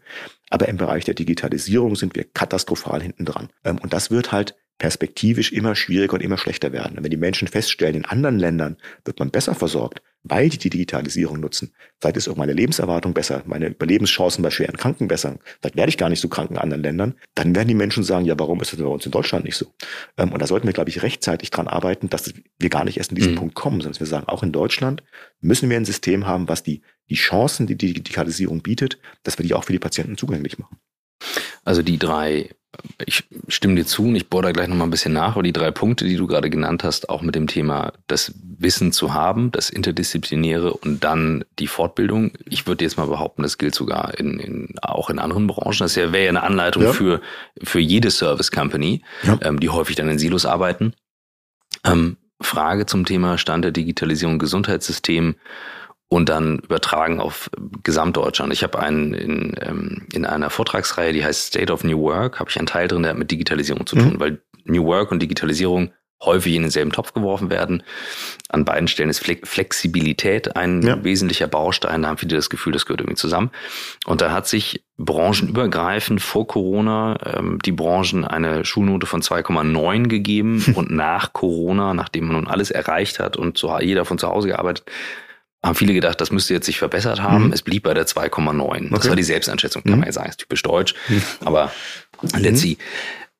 Aber im Bereich der Digitalisierung sind wir katastrophal hinten dran. Ähm, und das wird halt perspektivisch immer schwieriger und immer schlechter werden. Und wenn die Menschen feststellen, in anderen Ländern wird man besser versorgt, weil die die Digitalisierung nutzen, vielleicht ist auch meine Lebenserwartung besser, meine Überlebenschancen bei schweren Kranken besser, vielleicht werde ich gar nicht so krank in anderen Ländern, dann werden die Menschen sagen, ja, warum ist das bei uns in Deutschland nicht so? Ähm, und da sollten wir, glaube ich, rechtzeitig dran arbeiten, dass wir gar nicht erst in diesen mhm. Punkt kommen, sondern wir sagen, auch in Deutschland müssen wir ein System haben, was die, die Chancen, die die Digitalisierung bietet, dass wir die auch für die Patienten zugänglich machen. Also die drei ich stimme dir zu und ich bohre da gleich nochmal ein bisschen nach, aber die drei Punkte, die du gerade genannt hast, auch mit dem Thema das Wissen zu haben, das Interdisziplinäre und dann die Fortbildung. Ich würde jetzt mal behaupten, das gilt sogar in, in auch in anderen Branchen. Das wäre ja eine Anleitung ja. für, für jede Service Company, ja. ähm, die häufig dann in Silos arbeiten. Ähm, Frage zum Thema Stand der Digitalisierung Gesundheitssystem und dann übertragen auf Gesamtdeutschland. Ich habe einen in, ähm, in einer Vortragsreihe, die heißt State of New Work, habe ich einen Teil drin, der hat mit Digitalisierung zu tun, mhm. weil New Work und Digitalisierung häufig in denselben Topf geworfen werden. An beiden Stellen ist Flexibilität ein ja. wesentlicher Baustein. Da haben viele das Gefühl, das gehört irgendwie zusammen. Und da hat sich branchenübergreifend vor Corona ähm, die Branchen eine Schulnote von 2,9 gegeben und nach Corona, nachdem man nun alles erreicht hat und zu, jeder von zu Hause gearbeitet, haben viele gedacht, das müsste jetzt sich verbessert haben. Mhm. Es blieb bei der 2,9. Okay. Das war die Selbsteinschätzung, kann mhm. man ja sagen, ist typisch deutsch. Mhm. Aber let's see.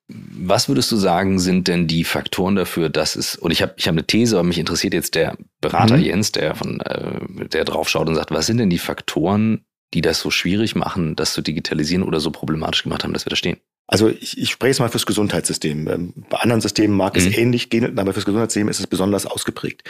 Was würdest du sagen, sind denn die Faktoren dafür, dass es, und ich habe ich hab eine These, aber mich interessiert jetzt der Berater mhm. Jens, der von, äh, der drauf schaut und sagt, was sind denn die Faktoren, die das so schwierig machen, das zu digitalisieren oder so problematisch gemacht haben, dass wir da stehen? Also ich, ich spreche jetzt mal fürs Gesundheitssystem. Ähm, bei anderen Systemen mag mhm. es ähnlich gehen, aber fürs Gesundheitssystem ist es besonders ausgeprägt.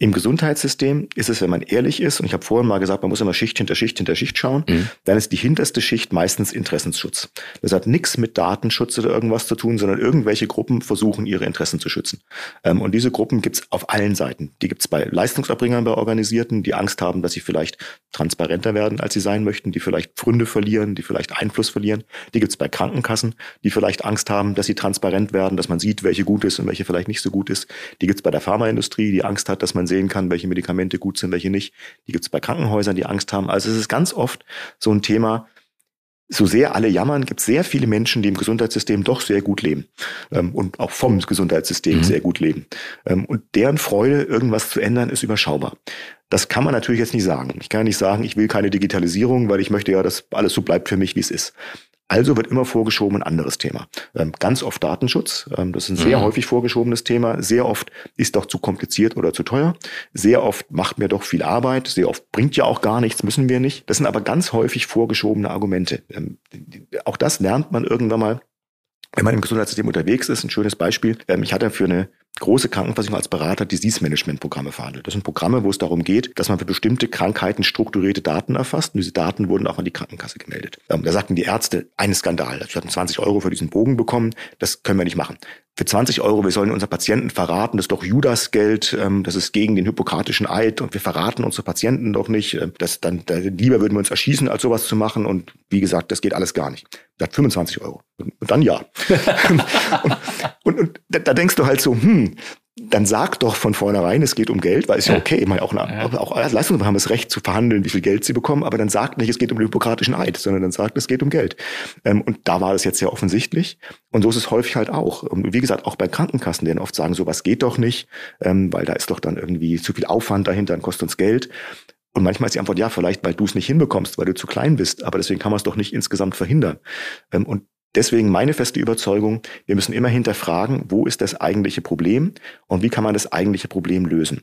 Im Gesundheitssystem ist es, wenn man ehrlich ist, und ich habe vorhin mal gesagt, man muss immer Schicht hinter Schicht hinter Schicht schauen, mhm. dann ist die hinterste Schicht meistens Interessensschutz. Das hat nichts mit Datenschutz oder irgendwas zu tun, sondern irgendwelche Gruppen versuchen, ihre Interessen zu schützen. Ähm, und diese Gruppen gibt's auf allen Seiten. Die gibt's bei Leistungserbringern, bei Organisierten, die Angst haben, dass sie vielleicht transparenter werden, als sie sein möchten, die vielleicht Pfründe verlieren, die vielleicht Einfluss verlieren. Die gibt's bei Krankenkassen, die vielleicht Angst haben, dass sie transparent werden, dass man sieht, welche gut ist und welche vielleicht nicht so gut ist. Die gibt's bei der Pharmaindustrie, die Angst hat, dass man sehen kann, welche Medikamente gut sind, welche nicht. Die gibt es bei Krankenhäusern, die Angst haben. Also es ist ganz oft so ein Thema, so sehr alle jammern, gibt es sehr viele Menschen, die im Gesundheitssystem doch sehr gut leben ähm, und auch vom Gesundheitssystem mhm. sehr gut leben. Ähm, und deren Freude, irgendwas zu ändern, ist überschaubar. Das kann man natürlich jetzt nicht sagen. Ich kann nicht sagen, ich will keine Digitalisierung, weil ich möchte ja, dass alles so bleibt für mich, wie es ist. Also wird immer vorgeschoben ein anderes Thema. Ähm, ganz oft Datenschutz. Ähm, das ist ein sehr mhm. häufig vorgeschobenes Thema. Sehr oft ist doch zu kompliziert oder zu teuer. Sehr oft macht mir doch viel Arbeit. Sehr oft bringt ja auch gar nichts, müssen wir nicht. Das sind aber ganz häufig vorgeschobene Argumente. Ähm, auch das lernt man irgendwann mal wenn man im Gesundheitssystem unterwegs ist, ein schönes Beispiel. Ich hatte für eine große Krankenversicherung als Berater Disease-Management-Programme verhandelt. Das sind Programme, wo es darum geht, dass man für bestimmte Krankheiten strukturierte Daten erfasst und diese Daten wurden auch an die Krankenkasse gemeldet. Ähm, da sagten die Ärzte, eine Skandal. Wir hatten 20 Euro für diesen Bogen bekommen, das können wir nicht machen. Für 20 Euro, wir sollen unseren Patienten verraten, das ist doch Judas-Geld, ähm, das ist gegen den hippokratischen Eid und wir verraten unsere Patienten doch nicht. Äh, das dann, da, lieber würden wir uns erschießen, als sowas zu machen und wie gesagt, das geht alles gar nicht. Das hat 25 Euro. Und, dann ja. und, und, und da, da denkst du halt so, hm, dann sag doch von vornherein, es geht um Geld, weil es ja okay, ich meine, auch, eine, ja. auch Leistungen haben das Recht zu verhandeln, wie viel Geld sie bekommen, aber dann sagt nicht, es geht um den hypokratischen Eid, sondern dann sagt, es geht um Geld. Ähm, und da war das jetzt sehr offensichtlich. Und so ist es häufig halt auch. Und wie gesagt, auch bei Krankenkassen, denen oft sagen, sowas geht doch nicht, ähm, weil da ist doch dann irgendwie zu viel Aufwand dahinter, dann kostet uns Geld. Und manchmal ist die Antwort, ja, vielleicht, weil du es nicht hinbekommst, weil du zu klein bist, aber deswegen kann man es doch nicht insgesamt verhindern. Ähm, und Deswegen meine feste Überzeugung, wir müssen immer hinterfragen, wo ist das eigentliche Problem und wie kann man das eigentliche Problem lösen.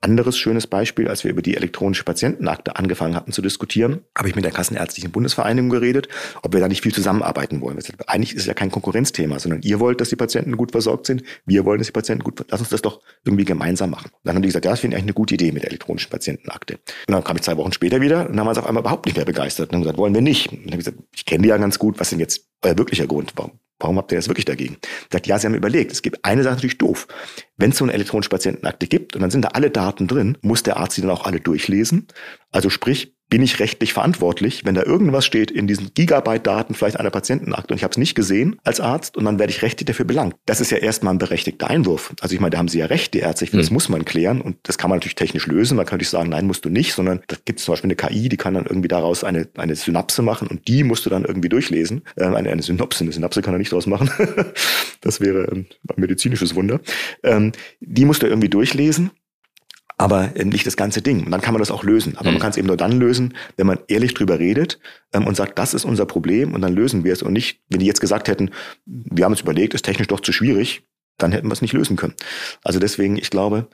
Anderes schönes Beispiel, als wir über die elektronische Patientenakte angefangen hatten zu diskutieren, habe ich mit der Kassenärztlichen Bundesvereinigung geredet, ob wir da nicht viel zusammenarbeiten wollen. Eigentlich ist es ja kein Konkurrenzthema, sondern ihr wollt, dass die Patienten gut versorgt sind, wir wollen, dass die Patienten gut, lass uns das doch irgendwie gemeinsam machen. Und dann haben die gesagt, ja, das finde ich eigentlich eine gute Idee mit der elektronischen Patientenakte. Und dann kam ich zwei Wochen später wieder und haben uns auf einmal überhaupt nicht mehr begeistert und haben gesagt, wollen wir nicht. Und dann habe ich gesagt, ich kenne die ja ganz gut, was denn jetzt euer wirklicher Grund? Warum, warum habt ihr das wirklich dagegen? Sagt, ja, sie haben überlegt, es gibt eine Sache natürlich doof. Wenn es so eine elektronische Patientenakte gibt und dann sind da alle Daten drin, muss der Arzt die dann auch alle durchlesen. Also sprich, bin ich rechtlich verantwortlich, wenn da irgendwas steht in diesen Gigabyte-Daten vielleicht einer Patientenakte und ich habe es nicht gesehen als Arzt und dann werde ich rechtlich dafür belangt. Das ist ja erstmal ein berechtigter Einwurf. Also ich meine, da haben Sie ja recht, die Ärzte. Ich finde, mhm. das muss man klären und das kann man natürlich technisch lösen. Man kann natürlich sagen, nein, musst du nicht, sondern da gibt es zum Beispiel eine KI, die kann dann irgendwie daraus eine, eine Synapse machen und die musst du dann irgendwie durchlesen. Äh, eine, eine Synopse, eine Synapse kann er nicht daraus machen. das wäre ein medizinisches Wunder. Ähm, die musst du irgendwie durchlesen aber nicht das ganze Ding. Und dann kann man das auch lösen. Aber mhm. man kann es eben nur dann lösen, wenn man ehrlich drüber redet ähm, und sagt, das ist unser Problem und dann lösen wir es. Und nicht, wenn die jetzt gesagt hätten, wir haben uns überlegt, ist technisch doch zu schwierig, dann hätten wir es nicht lösen können. Also deswegen, ich glaube,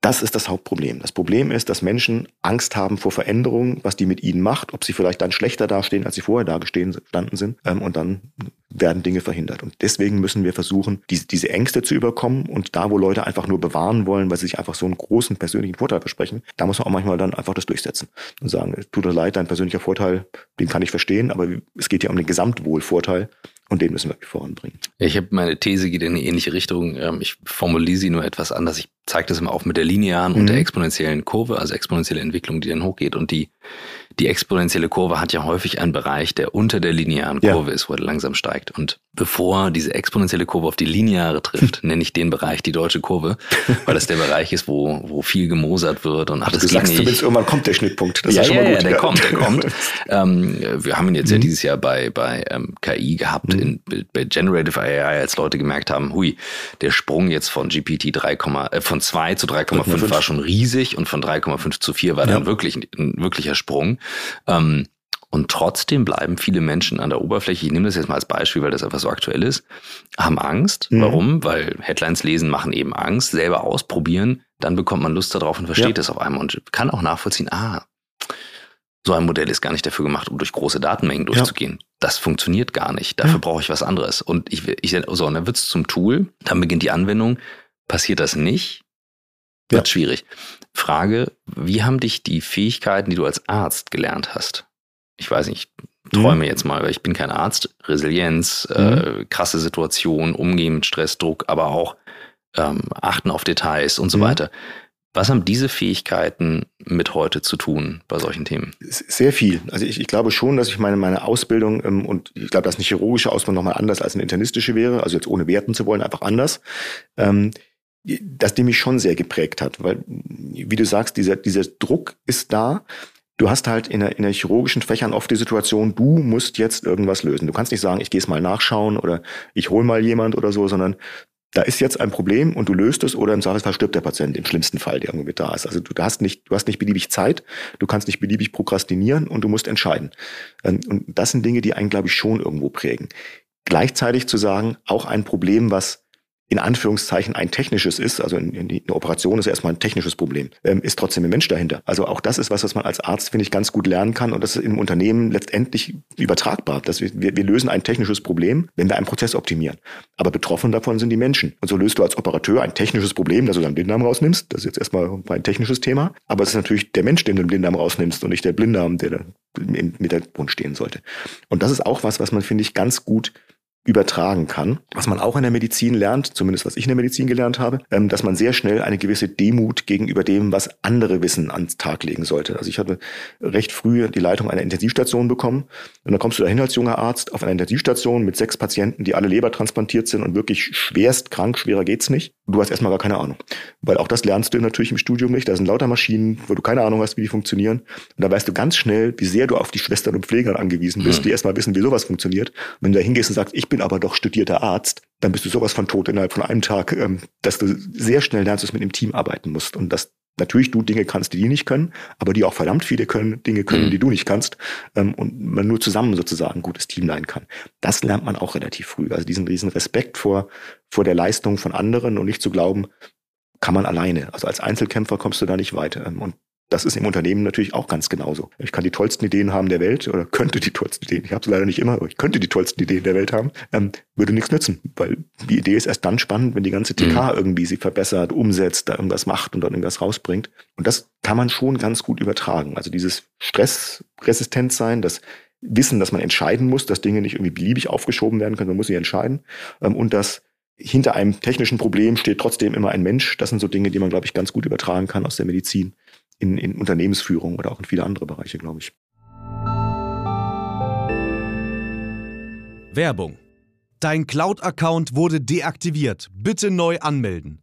das ist das Hauptproblem. Das Problem ist, dass Menschen Angst haben vor Veränderungen, was die mit ihnen macht, ob sie vielleicht dann schlechter dastehen, als sie vorher dagestanden sind. Ähm, und dann werden Dinge verhindert. Und deswegen müssen wir versuchen, diese, diese Ängste zu überkommen. Und da, wo Leute einfach nur bewahren wollen, weil sie sich einfach so einen großen persönlichen Vorteil versprechen, da muss man auch manchmal dann einfach das durchsetzen und sagen, tut mir leid, dein persönlicher Vorteil, den kann ich verstehen, aber es geht ja um den Gesamtwohlvorteil und den müssen wir voranbringen. Ich habe meine These geht in eine ähnliche Richtung. Ähm, ich formuliere sie nur etwas anders. Ich zeige das immer auf mit der linearen mhm. und der mhm. exponentiellen Kurve, also exponentielle Entwicklung, die dann hochgeht. Und die, die exponentielle Kurve hat ja häufig einen Bereich, der unter der linearen Kurve ja. ist, wo er langsam steigt. Und bevor diese exponentielle Kurve auf die lineare trifft, nenne ich den Bereich die deutsche Kurve, weil das der Bereich ist, wo, wo viel gemosert wird und ach, das du sagst zumindest irgendwann kommt der Schnittpunkt. Das ja, ist schon ja, mal gut. Ja, der kommt, der kommt. ähm, wir haben ihn jetzt mhm. ja dieses Jahr bei, bei ähm, KI gehabt, mhm. in, bei Generative AI, als Leute gemerkt haben, hui, der Sprung jetzt von GPT 3, äh, von 2 zu 3,5 war schon riesig und von 3,5 zu 4 war dann wirklich ein wirklicher Sprung. Ähm, und trotzdem bleiben viele Menschen an der Oberfläche, ich nehme das jetzt mal als Beispiel, weil das einfach so aktuell ist, haben Angst. Mhm. Warum? Weil Headlines lesen machen eben Angst, selber ausprobieren, dann bekommt man Lust darauf und versteht es ja. auf einmal und kann auch nachvollziehen, ah, so ein Modell ist gar nicht dafür gemacht, um durch große Datenmengen durchzugehen. Ja. Das funktioniert gar nicht. Dafür ja. brauche ich was anderes. Und ich, ich so, und dann wird es zum Tool, dann beginnt die Anwendung. Passiert das nicht, wird ja. schwierig. Frage, wie haben dich die Fähigkeiten, die du als Arzt gelernt hast, ich weiß nicht, träume mhm. jetzt mal, weil ich bin kein Arzt, Resilienz, äh, mhm. äh, krasse Situation, Umgehen mit Stress, Druck, aber auch ähm, Achten auf Details und so mhm. weiter. Was haben diese Fähigkeiten mit heute zu tun bei solchen Themen? Sehr viel. Also ich, ich glaube schon, dass ich meine, meine Ausbildung ähm, und ich glaube, dass eine chirurgische Ausbildung nochmal anders als eine internistische wäre, also jetzt ohne werten zu wollen, einfach anders. Ähm, dass die mich schon sehr geprägt hat, weil, wie du sagst, dieser, dieser Druck ist da du hast halt in der, in der chirurgischen Fächern oft die Situation, du musst jetzt irgendwas lösen. Du kannst nicht sagen, ich gehe es mal nachschauen oder ich hol mal jemand oder so, sondern da ist jetzt ein Problem und du löst es oder im Zweifelsfall stirbt der Patient im schlimmsten Fall, der irgendwie da ist. Also du hast nicht, du hast nicht beliebig Zeit, du kannst nicht beliebig prokrastinieren und du musst entscheiden. Ähm, und das sind Dinge, die einen, glaube ich, schon irgendwo prägen. Gleichzeitig zu sagen, auch ein Problem, was in Anführungszeichen ein technisches ist, also in, in, eine Operation ist erstmal ein technisches Problem, ähm, ist trotzdem ein Mensch dahinter. Also auch das ist was, was man als Arzt, finde ich, ganz gut lernen kann und das ist im Unternehmen letztendlich übertragbar. Dass wir, wir, wir lösen ein technisches Problem, wenn wir einen Prozess optimieren. Aber betroffen davon sind die Menschen. Und so löst du als Operateur ein technisches Problem, dass du deinen Blinddarm rausnimmst. Das ist jetzt erstmal ein technisches Thema. Aber es ist natürlich der Mensch, den du den Blinddarm rausnimmst und nicht der Blinddarm, der da im Mittelpunkt stehen sollte. Und das ist auch was, was man, finde ich, ganz gut übertragen kann. Was man auch in der Medizin lernt, zumindest was ich in der Medizin gelernt habe, ähm, dass man sehr schnell eine gewisse Demut gegenüber dem, was andere wissen, ans Tag legen sollte. Also ich hatte recht früh die Leitung einer Intensivstation bekommen und dann kommst du dahin als junger Arzt auf einer Intensivstation mit sechs Patienten, die alle Leber transplantiert sind und wirklich schwerst krank, schwerer geht's nicht. Du hast erstmal gar keine Ahnung. Weil auch das lernst du natürlich im Studium nicht. Da sind lauter Maschinen, wo du keine Ahnung hast, wie die funktionieren. Und da weißt du ganz schnell, wie sehr du auf die Schwestern und Pfleger angewiesen bist, mhm. die erstmal wissen, wie sowas funktioniert. Und wenn du da hingehst und sagst, ich bin bin aber doch studierter Arzt, dann bist du sowas von tot innerhalb von einem Tag, ähm, dass du sehr schnell lernst, dass du mit dem Team arbeiten musst und dass natürlich du Dinge kannst, die die nicht können, aber die auch verdammt viele können, Dinge können, mhm. die du nicht kannst ähm, und man nur zusammen sozusagen ein gutes Team leiten kann. Das lernt man auch relativ früh. Also diesen riesen Respekt vor, vor der Leistung von anderen und nicht zu glauben, kann man alleine. Also als Einzelkämpfer kommst du da nicht weiter. Ähm, und das ist im Unternehmen natürlich auch ganz genauso. Ich kann die tollsten Ideen haben der Welt oder könnte die tollsten Ideen, ich habe sie leider nicht immer, aber ich könnte die tollsten Ideen der Welt haben, ähm, würde nichts nützen, weil die Idee ist erst dann spannend, wenn die ganze TK mhm. irgendwie sie verbessert, umsetzt, da irgendwas macht und dann irgendwas rausbringt. Und das kann man schon ganz gut übertragen. Also dieses Stressresistent sein, das Wissen, dass man entscheiden muss, dass Dinge nicht irgendwie beliebig aufgeschoben werden können, man muss sie entscheiden. Ähm, und dass hinter einem technischen Problem steht trotzdem immer ein Mensch. Das sind so Dinge, die man, glaube ich, ganz gut übertragen kann aus der Medizin in, in Unternehmensführung oder auch in viele andere Bereiche, glaube ich. Werbung. Dein Cloud-Account wurde deaktiviert. Bitte neu anmelden.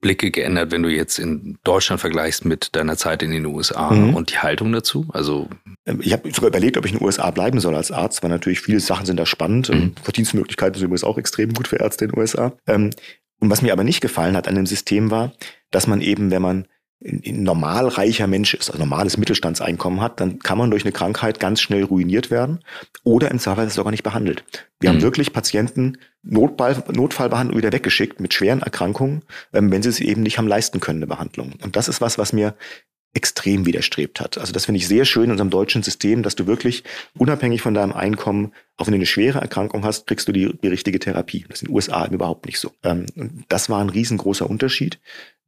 Blicke geändert, wenn du jetzt in Deutschland vergleichst mit deiner Zeit in den USA mhm. und die Haltung dazu? Also ähm, ich habe sogar überlegt, ob ich in den USA bleiben soll als Arzt, weil natürlich viele Sachen sind da spannend. Mhm. Verdienstmöglichkeiten sind übrigens auch extrem gut für Ärzte in den USA. Ähm, und was mir aber nicht gefallen hat an dem System war, dass man eben, wenn man ein normal reicher Mensch ist, also normales Mittelstandseinkommen hat, dann kann man durch eine Krankheit ganz schnell ruiniert werden oder im Zweifel sogar nicht behandelt. Wir mhm. haben wirklich Patienten Notfall, Notfallbehandlung wieder weggeschickt mit schweren Erkrankungen, ähm, wenn sie es eben nicht haben leisten können, eine Behandlung. Und das ist was, was mir extrem widerstrebt hat. Also das finde ich sehr schön in unserem deutschen System, dass du wirklich unabhängig von deinem Einkommen, auch wenn du eine schwere Erkrankung hast, kriegst du die, die richtige Therapie. Das ist in den USA überhaupt nicht so. Ähm, das war ein riesengroßer Unterschied.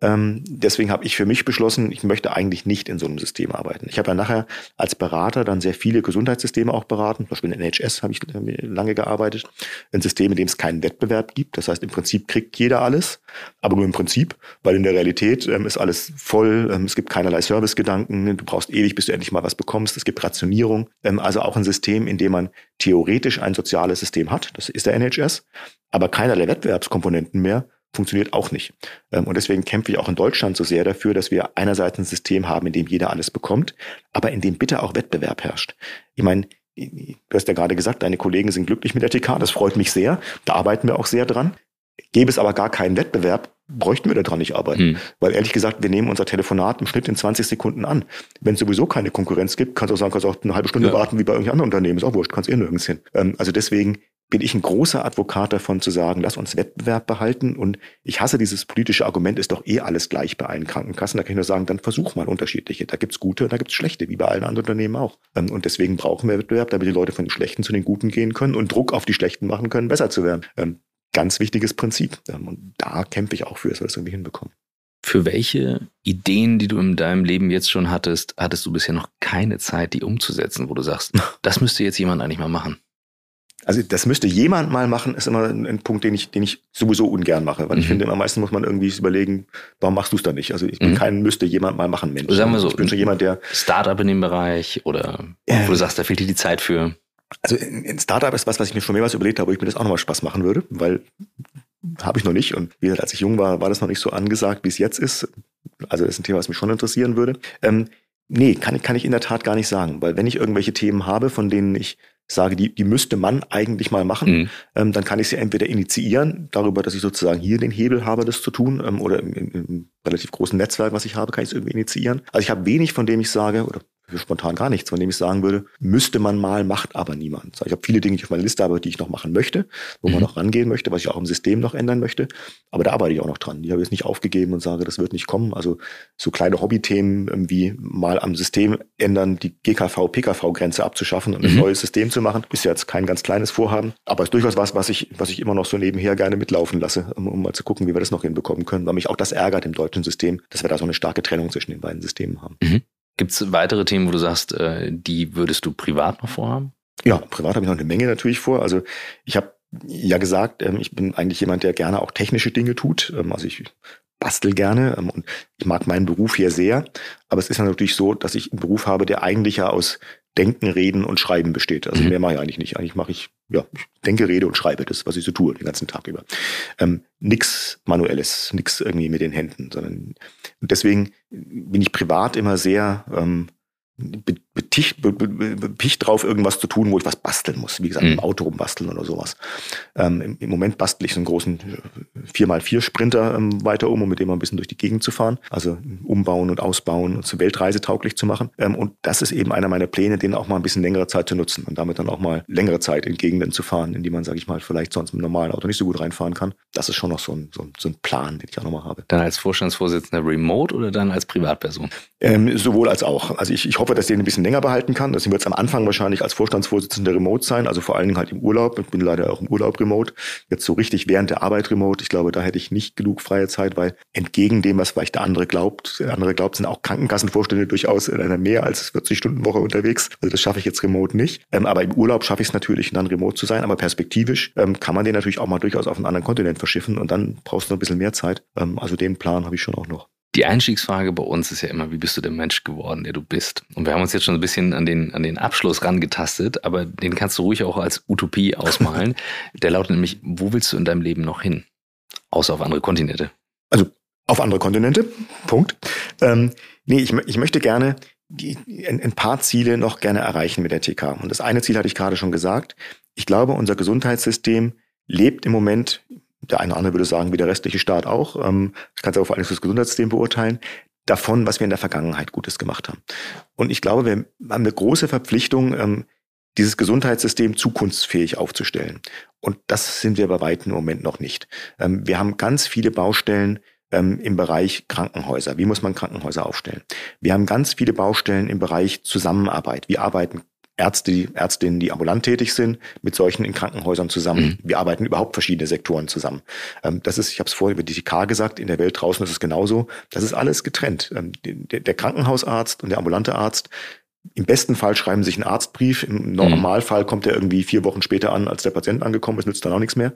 Ähm, deswegen habe ich für mich beschlossen, ich möchte eigentlich nicht in so einem System arbeiten. Ich habe ja nachher als Berater dann sehr viele Gesundheitssysteme auch beraten. Zum Beispiel in NHS habe ich lange gearbeitet. Ein System, in dem es keinen Wettbewerb gibt. Das heißt, im Prinzip kriegt jeder alles, aber nur im Prinzip, weil in der Realität ähm, ist alles voll. Ähm, es gibt keinerlei Servicegedanken. Du brauchst ewig, bis du endlich mal was bekommst. Es gibt Rationierung. Ähm, also auch ein System, in dem man theoretisch ein soziales System hat. Das ist der NHS, aber keinerlei Wettbewerbskomponenten mehr funktioniert auch nicht. Ähm, und deswegen kämpfe ich auch in Deutschland so sehr dafür, dass wir einerseits ein System haben, in dem jeder alles bekommt, aber in dem bitte auch Wettbewerb herrscht. Ich meine, du hast ja gerade gesagt, deine Kollegen sind glücklich mit der TK, das freut mich sehr. Da arbeiten wir auch sehr dran. Gäbe es aber gar keinen Wettbewerb, bräuchten wir daran nicht arbeiten. Hm. Weil ehrlich gesagt, wir nehmen unser Telefonat im Schnitt in 20 Sekunden an. Wenn es sowieso keine Konkurrenz gibt, kannst du auch sagen, kannst auch eine halbe Stunde ja. warten wie bei irgendeinem anderen Unternehmen. Ist auch wurscht, kannst eh nirgends hin. Ähm, also deswegen bin ich ein großer Advokat davon zu sagen, lass uns Wettbewerb behalten. Und ich hasse dieses politische Argument, ist doch eh alles gleich bei allen Krankenkassen. Da kann ich nur sagen, dann versuch mal unterschiedliche. Da gibt's gute, da gibt's schlechte, wie bei allen anderen Unternehmen auch. Ähm, und deswegen brauchen wir Wettbewerb, damit die Leute von den Schlechten zu den Guten gehen können und Druck auf die Schlechten machen können, besser zu werden. Ähm, ganz wichtiges Prinzip. Ähm, und da kämpfe ich auch für, dass wir das irgendwie hinbekommen. Für welche Ideen, die du in deinem Leben jetzt schon hattest, hattest du bisher noch keine Zeit, die umzusetzen, wo du sagst, das müsste jetzt jemand eigentlich mal machen? Also das müsste jemand mal machen, ist immer ein, ein Punkt, den ich, den ich sowieso ungern mache. Weil mhm. ich finde, am meisten muss man irgendwie überlegen, warum machst du es dann nicht? Also ich bin mhm. kein müsste jemand mal machen Mensch. Sagen wir so, ich bin schon jemand, der. Startup in dem Bereich oder äh, wo du sagst, da fehlt dir die Zeit für. Also ein Startup ist was, was ich mir schon mehrmals überlegt habe, wo ich mir das auch nochmal Spaß machen würde, weil habe ich noch nicht. Und wie gesagt, als ich jung war, war das noch nicht so angesagt, wie es jetzt ist. Also das ist ein Thema, was mich schon interessieren würde. Ähm, nee, kann, kann ich in der Tat gar nicht sagen, weil wenn ich irgendwelche Themen habe, von denen ich sage, die, die müsste man eigentlich mal machen, mhm. ähm, dann kann ich sie entweder initiieren, darüber, dass ich sozusagen hier den Hebel habe, das zu tun, ähm, oder im, im, im relativ großen Netzwerk, was ich habe, kann ich es irgendwie initiieren. Also ich habe wenig, von dem ich sage, oder spontan gar nichts, von dem ich sagen würde, müsste man mal, macht aber niemand. Ich habe viele Dinge, die ich auf meiner Liste habe, die ich noch machen möchte, wo mhm. man noch rangehen möchte, was ich auch im System noch ändern möchte. Aber da arbeite ich auch noch dran. Die habe ich jetzt nicht aufgegeben und sage, das wird nicht kommen. Also so kleine Hobbythemen wie mal am System ändern, die GKV-PKV-Grenze abzuschaffen und ein mhm. neues System zu machen, ist jetzt kein ganz kleines Vorhaben. Aber ist durchaus was, was ich, was ich immer noch so nebenher gerne mitlaufen lasse, um, um mal zu gucken, wie wir das noch hinbekommen können, weil mich auch das ärgert im deutschen System, dass wir da so eine starke Trennung zwischen den beiden Systemen haben. Mhm. Gibt es weitere Themen, wo du sagst, äh, die würdest du privat noch vorhaben? Ja, privat habe ich noch eine Menge natürlich vor. Also ich habe ja gesagt, ähm, ich bin eigentlich jemand, der gerne auch technische Dinge tut. Ähm, also ich bastel gerne ähm, und ich mag meinen Beruf hier sehr. Aber es ist natürlich so, dass ich einen Beruf habe, der eigentlich ja aus Denken, Reden und Schreiben besteht. Also mhm. mehr mache ich eigentlich nicht. Eigentlich mache ich, ja, ich denke, rede und schreibe das, was ich so tue, den ganzen Tag über. Ähm, nix Manuelles, nix irgendwie mit den Händen, sondern und deswegen bin ich privat immer sehr ähm, beticht, bepicht drauf, irgendwas zu tun, wo ich was basteln muss. Wie gesagt, mhm. im Auto rumbasteln oder sowas. Ähm, im, im, Moment bastel ich so einen großen 4x4 Sprinter ähm, weiter um, um mit dem mal ein bisschen durch die Gegend zu fahren. Also umbauen und ausbauen und zur Weltreise tauglich zu machen. Ähm, und das ist eben einer meiner Pläne, den auch mal ein bisschen längere Zeit zu nutzen und damit dann auch mal längere Zeit in Gegenden zu fahren, in die man, sage ich mal, vielleicht sonst mit einem normalen Auto nicht so gut reinfahren kann. Das ist schon noch so ein, so ein, so ein Plan, den ich auch nochmal habe. Dann als Vorstandsvorsitzender remote oder dann als Privatperson? Ähm, sowohl als auch. Also ich, ich hoffe, dass ich den ein bisschen länger behalten kann. Das wird am Anfang wahrscheinlich als Vorstandsvorsitzender remote sein, also vor allen Dingen halt im Urlaub. Ich bin leider auch im Urlaub remote. Jetzt so richtig während der Arbeit remote. Ich glaube, da hätte ich nicht genug freie Zeit, weil entgegen dem, was vielleicht der andere glaubt, der andere glaubt, sind auch Krankenkassenvorstände durchaus in einer mehr als 40 Stunden Woche unterwegs. Also das schaffe ich jetzt remote nicht. Ähm, aber im Urlaub schaffe ich es natürlich, dann remote zu sein. Aber perspektivisch ähm, kann man den natürlich auch mal durchaus auf einen anderen Kontinent verschiffen und dann brauchst du noch ein bisschen mehr Zeit. Ähm, also den Plan habe ich schon auch noch. Die Einstiegsfrage bei uns ist ja immer, wie bist du der Mensch geworden, der du bist? Und wir haben uns jetzt schon ein bisschen an den, an den Abschluss rangetastet, aber den kannst du ruhig auch als Utopie ausmalen. der lautet nämlich, wo willst du in deinem Leben noch hin? Außer auf andere Kontinente. Also auf andere Kontinente, Punkt. Ähm, nee, ich, ich möchte gerne die, ein, ein paar Ziele noch gerne erreichen mit der TK. Und das eine Ziel hatte ich gerade schon gesagt. Ich glaube, unser Gesundheitssystem lebt im Moment der eine oder andere würde sagen, wie der restliche Staat auch, ähm, das kannst du aber vor allem fürs Gesundheitssystem beurteilen, davon, was wir in der Vergangenheit Gutes gemacht haben. Und ich glaube, wir haben eine große Verpflichtung, ähm, dieses Gesundheitssystem zukunftsfähig aufzustellen. Und das sind wir bei weitem im Moment noch nicht. Ähm, wir haben ganz viele Baustellen ähm, im Bereich Krankenhäuser. Wie muss man Krankenhäuser aufstellen? Wir haben ganz viele Baustellen im Bereich Zusammenarbeit. Wie arbeiten Ärzte, die Ärztinnen, die ambulant tätig sind, mit solchen in Krankenhäusern zusammen. Mhm. Wir arbeiten überhaupt verschiedene Sektoren zusammen. Ähm, das ist, ich habe es vorher über die TK gesagt, in der Welt draußen ist es genauso. Das ist alles getrennt. Ähm, der Krankenhausarzt und der ambulante Arzt im besten Fall schreiben sich einen Arztbrief. Im Normalfall kommt er irgendwie vier Wochen später an, als der Patient angekommen ist, nützt dann auch nichts mehr.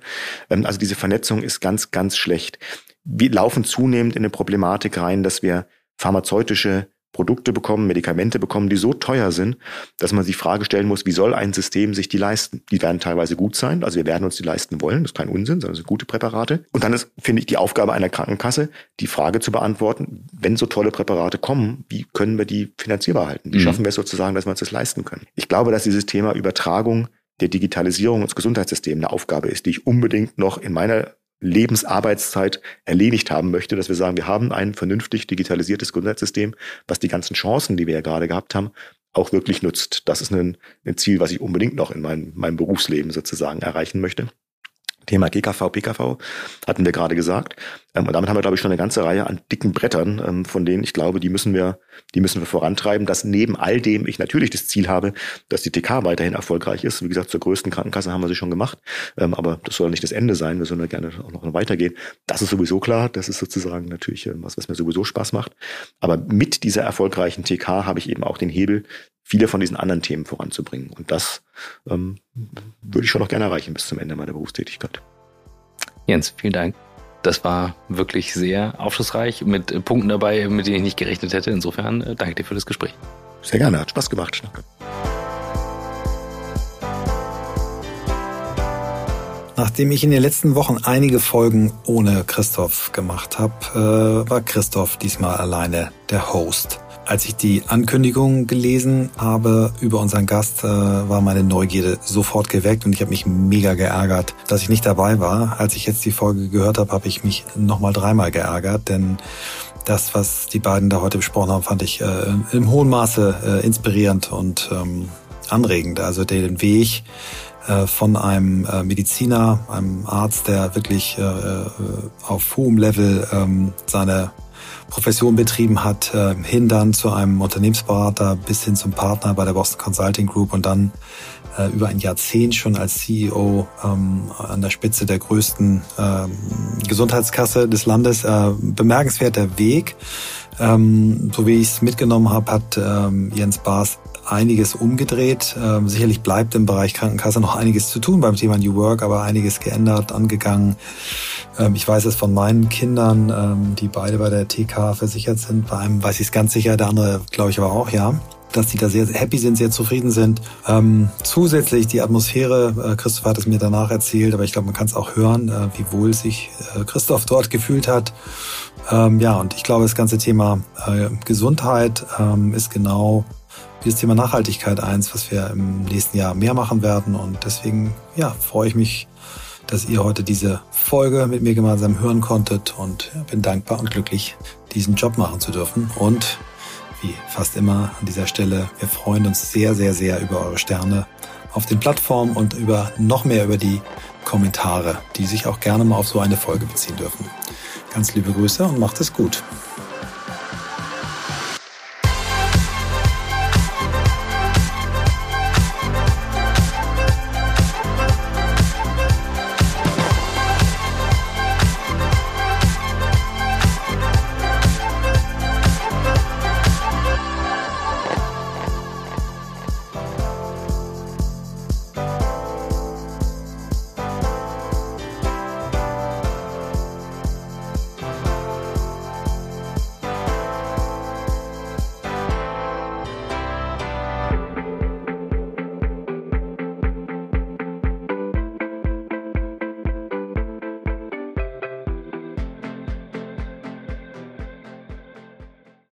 Ähm, also diese Vernetzung ist ganz, ganz schlecht. Wir laufen zunehmend in eine Problematik rein, dass wir pharmazeutische Produkte bekommen, Medikamente bekommen, die so teuer sind, dass man sich die Frage stellen muss, wie soll ein System sich die leisten? Die werden teilweise gut sein, also wir werden uns die leisten wollen, das ist kein Unsinn, sondern sind gute Präparate. Und dann ist, finde ich, die Aufgabe einer Krankenkasse, die Frage zu beantworten, wenn so tolle Präparate kommen, wie können wir die finanzierbar halten? Wie mhm. schaffen wir es sozusagen, dass wir uns das leisten können? Ich glaube, dass dieses Thema Übertragung der Digitalisierung ins Gesundheitssystem eine Aufgabe ist, die ich unbedingt noch in meiner Lebensarbeitszeit erledigt haben möchte, dass wir sagen, wir haben ein vernünftig digitalisiertes Gesundheitssystem, was die ganzen Chancen, die wir ja gerade gehabt haben, auch wirklich nutzt. Das ist ein, ein Ziel, was ich unbedingt noch in meinem, meinem Berufsleben sozusagen erreichen möchte. Thema GKV, PKV hatten wir gerade gesagt. Ähm, und damit haben wir, glaube ich, schon eine ganze Reihe an dicken Brettern, ähm, von denen ich glaube, die müssen wir, die müssen wir vorantreiben, dass neben all dem ich natürlich das Ziel habe, dass die TK weiterhin erfolgreich ist. Wie gesagt, zur größten Krankenkasse haben wir sie schon gemacht. Ähm, aber das soll nicht das Ende sein. Wir sollen ja gerne auch noch weitergehen. Das ist sowieso klar. Das ist sozusagen natürlich was, was mir sowieso Spaß macht. Aber mit dieser erfolgreichen TK habe ich eben auch den Hebel, viele von diesen anderen Themen voranzubringen. Und das ähm, würde ich schon noch gerne erreichen bis zum Ende meiner Berufstätigkeit. Jens, vielen Dank. Das war wirklich sehr aufschlussreich mit Punkten dabei, mit denen ich nicht gerechnet hätte. Insofern äh, danke dir für das Gespräch. Sehr gerne, hat Spaß gemacht. Danke. Nachdem ich in den letzten Wochen einige Folgen ohne Christoph gemacht habe, äh, war Christoph diesmal alleine der Host. Als ich die Ankündigung gelesen habe über unseren Gast, äh, war meine Neugierde sofort geweckt und ich habe mich mega geärgert, dass ich nicht dabei war. Als ich jetzt die Folge gehört habe, habe ich mich nochmal dreimal geärgert, denn das, was die beiden da heute besprochen haben, fand ich äh, im hohen Maße äh, inspirierend und ähm, anregend. Also den Weg äh, von einem äh, Mediziner, einem Arzt, der wirklich äh, äh auf hohem Level ähm, seine Profession betrieben hat, äh, hin dann zu einem Unternehmensberater bis hin zum Partner bei der Boston Consulting Group und dann äh, über ein Jahrzehnt schon als CEO ähm, an der Spitze der größten ähm, Gesundheitskasse des Landes. Äh, bemerkenswerter Weg. Ähm, so wie ich es mitgenommen habe, hat Jens Baas einiges umgedreht. Ähm, sicherlich bleibt im Bereich Krankenkasse noch einiges zu tun beim Thema New Work, aber einiges geändert, angegangen. Ähm, ich weiß es von meinen Kindern, ähm, die beide bei der TK versichert sind. Bei einem weiß ich es ganz sicher, der andere glaube ich aber auch, ja dass die da sehr happy sind, sehr zufrieden sind. Ähm, zusätzlich die Atmosphäre, äh, Christoph hat es mir danach erzählt, aber ich glaube, man kann es auch hören, äh, wie wohl sich äh, Christoph dort gefühlt hat. Ähm, ja, und ich glaube, das ganze Thema äh, Gesundheit ähm, ist genau wie das Thema Nachhaltigkeit eins, was wir im nächsten Jahr mehr machen werden. Und deswegen, ja, freue ich mich, dass ihr heute diese Folge mit mir gemeinsam hören konntet und bin dankbar und glücklich, diesen Job machen zu dürfen. Und wie fast immer an dieser Stelle, wir freuen uns sehr, sehr, sehr über eure Sterne auf den Plattformen und über noch mehr über die Kommentare, die sich auch gerne mal auf so eine Folge beziehen dürfen. Ganz liebe Grüße und macht es gut.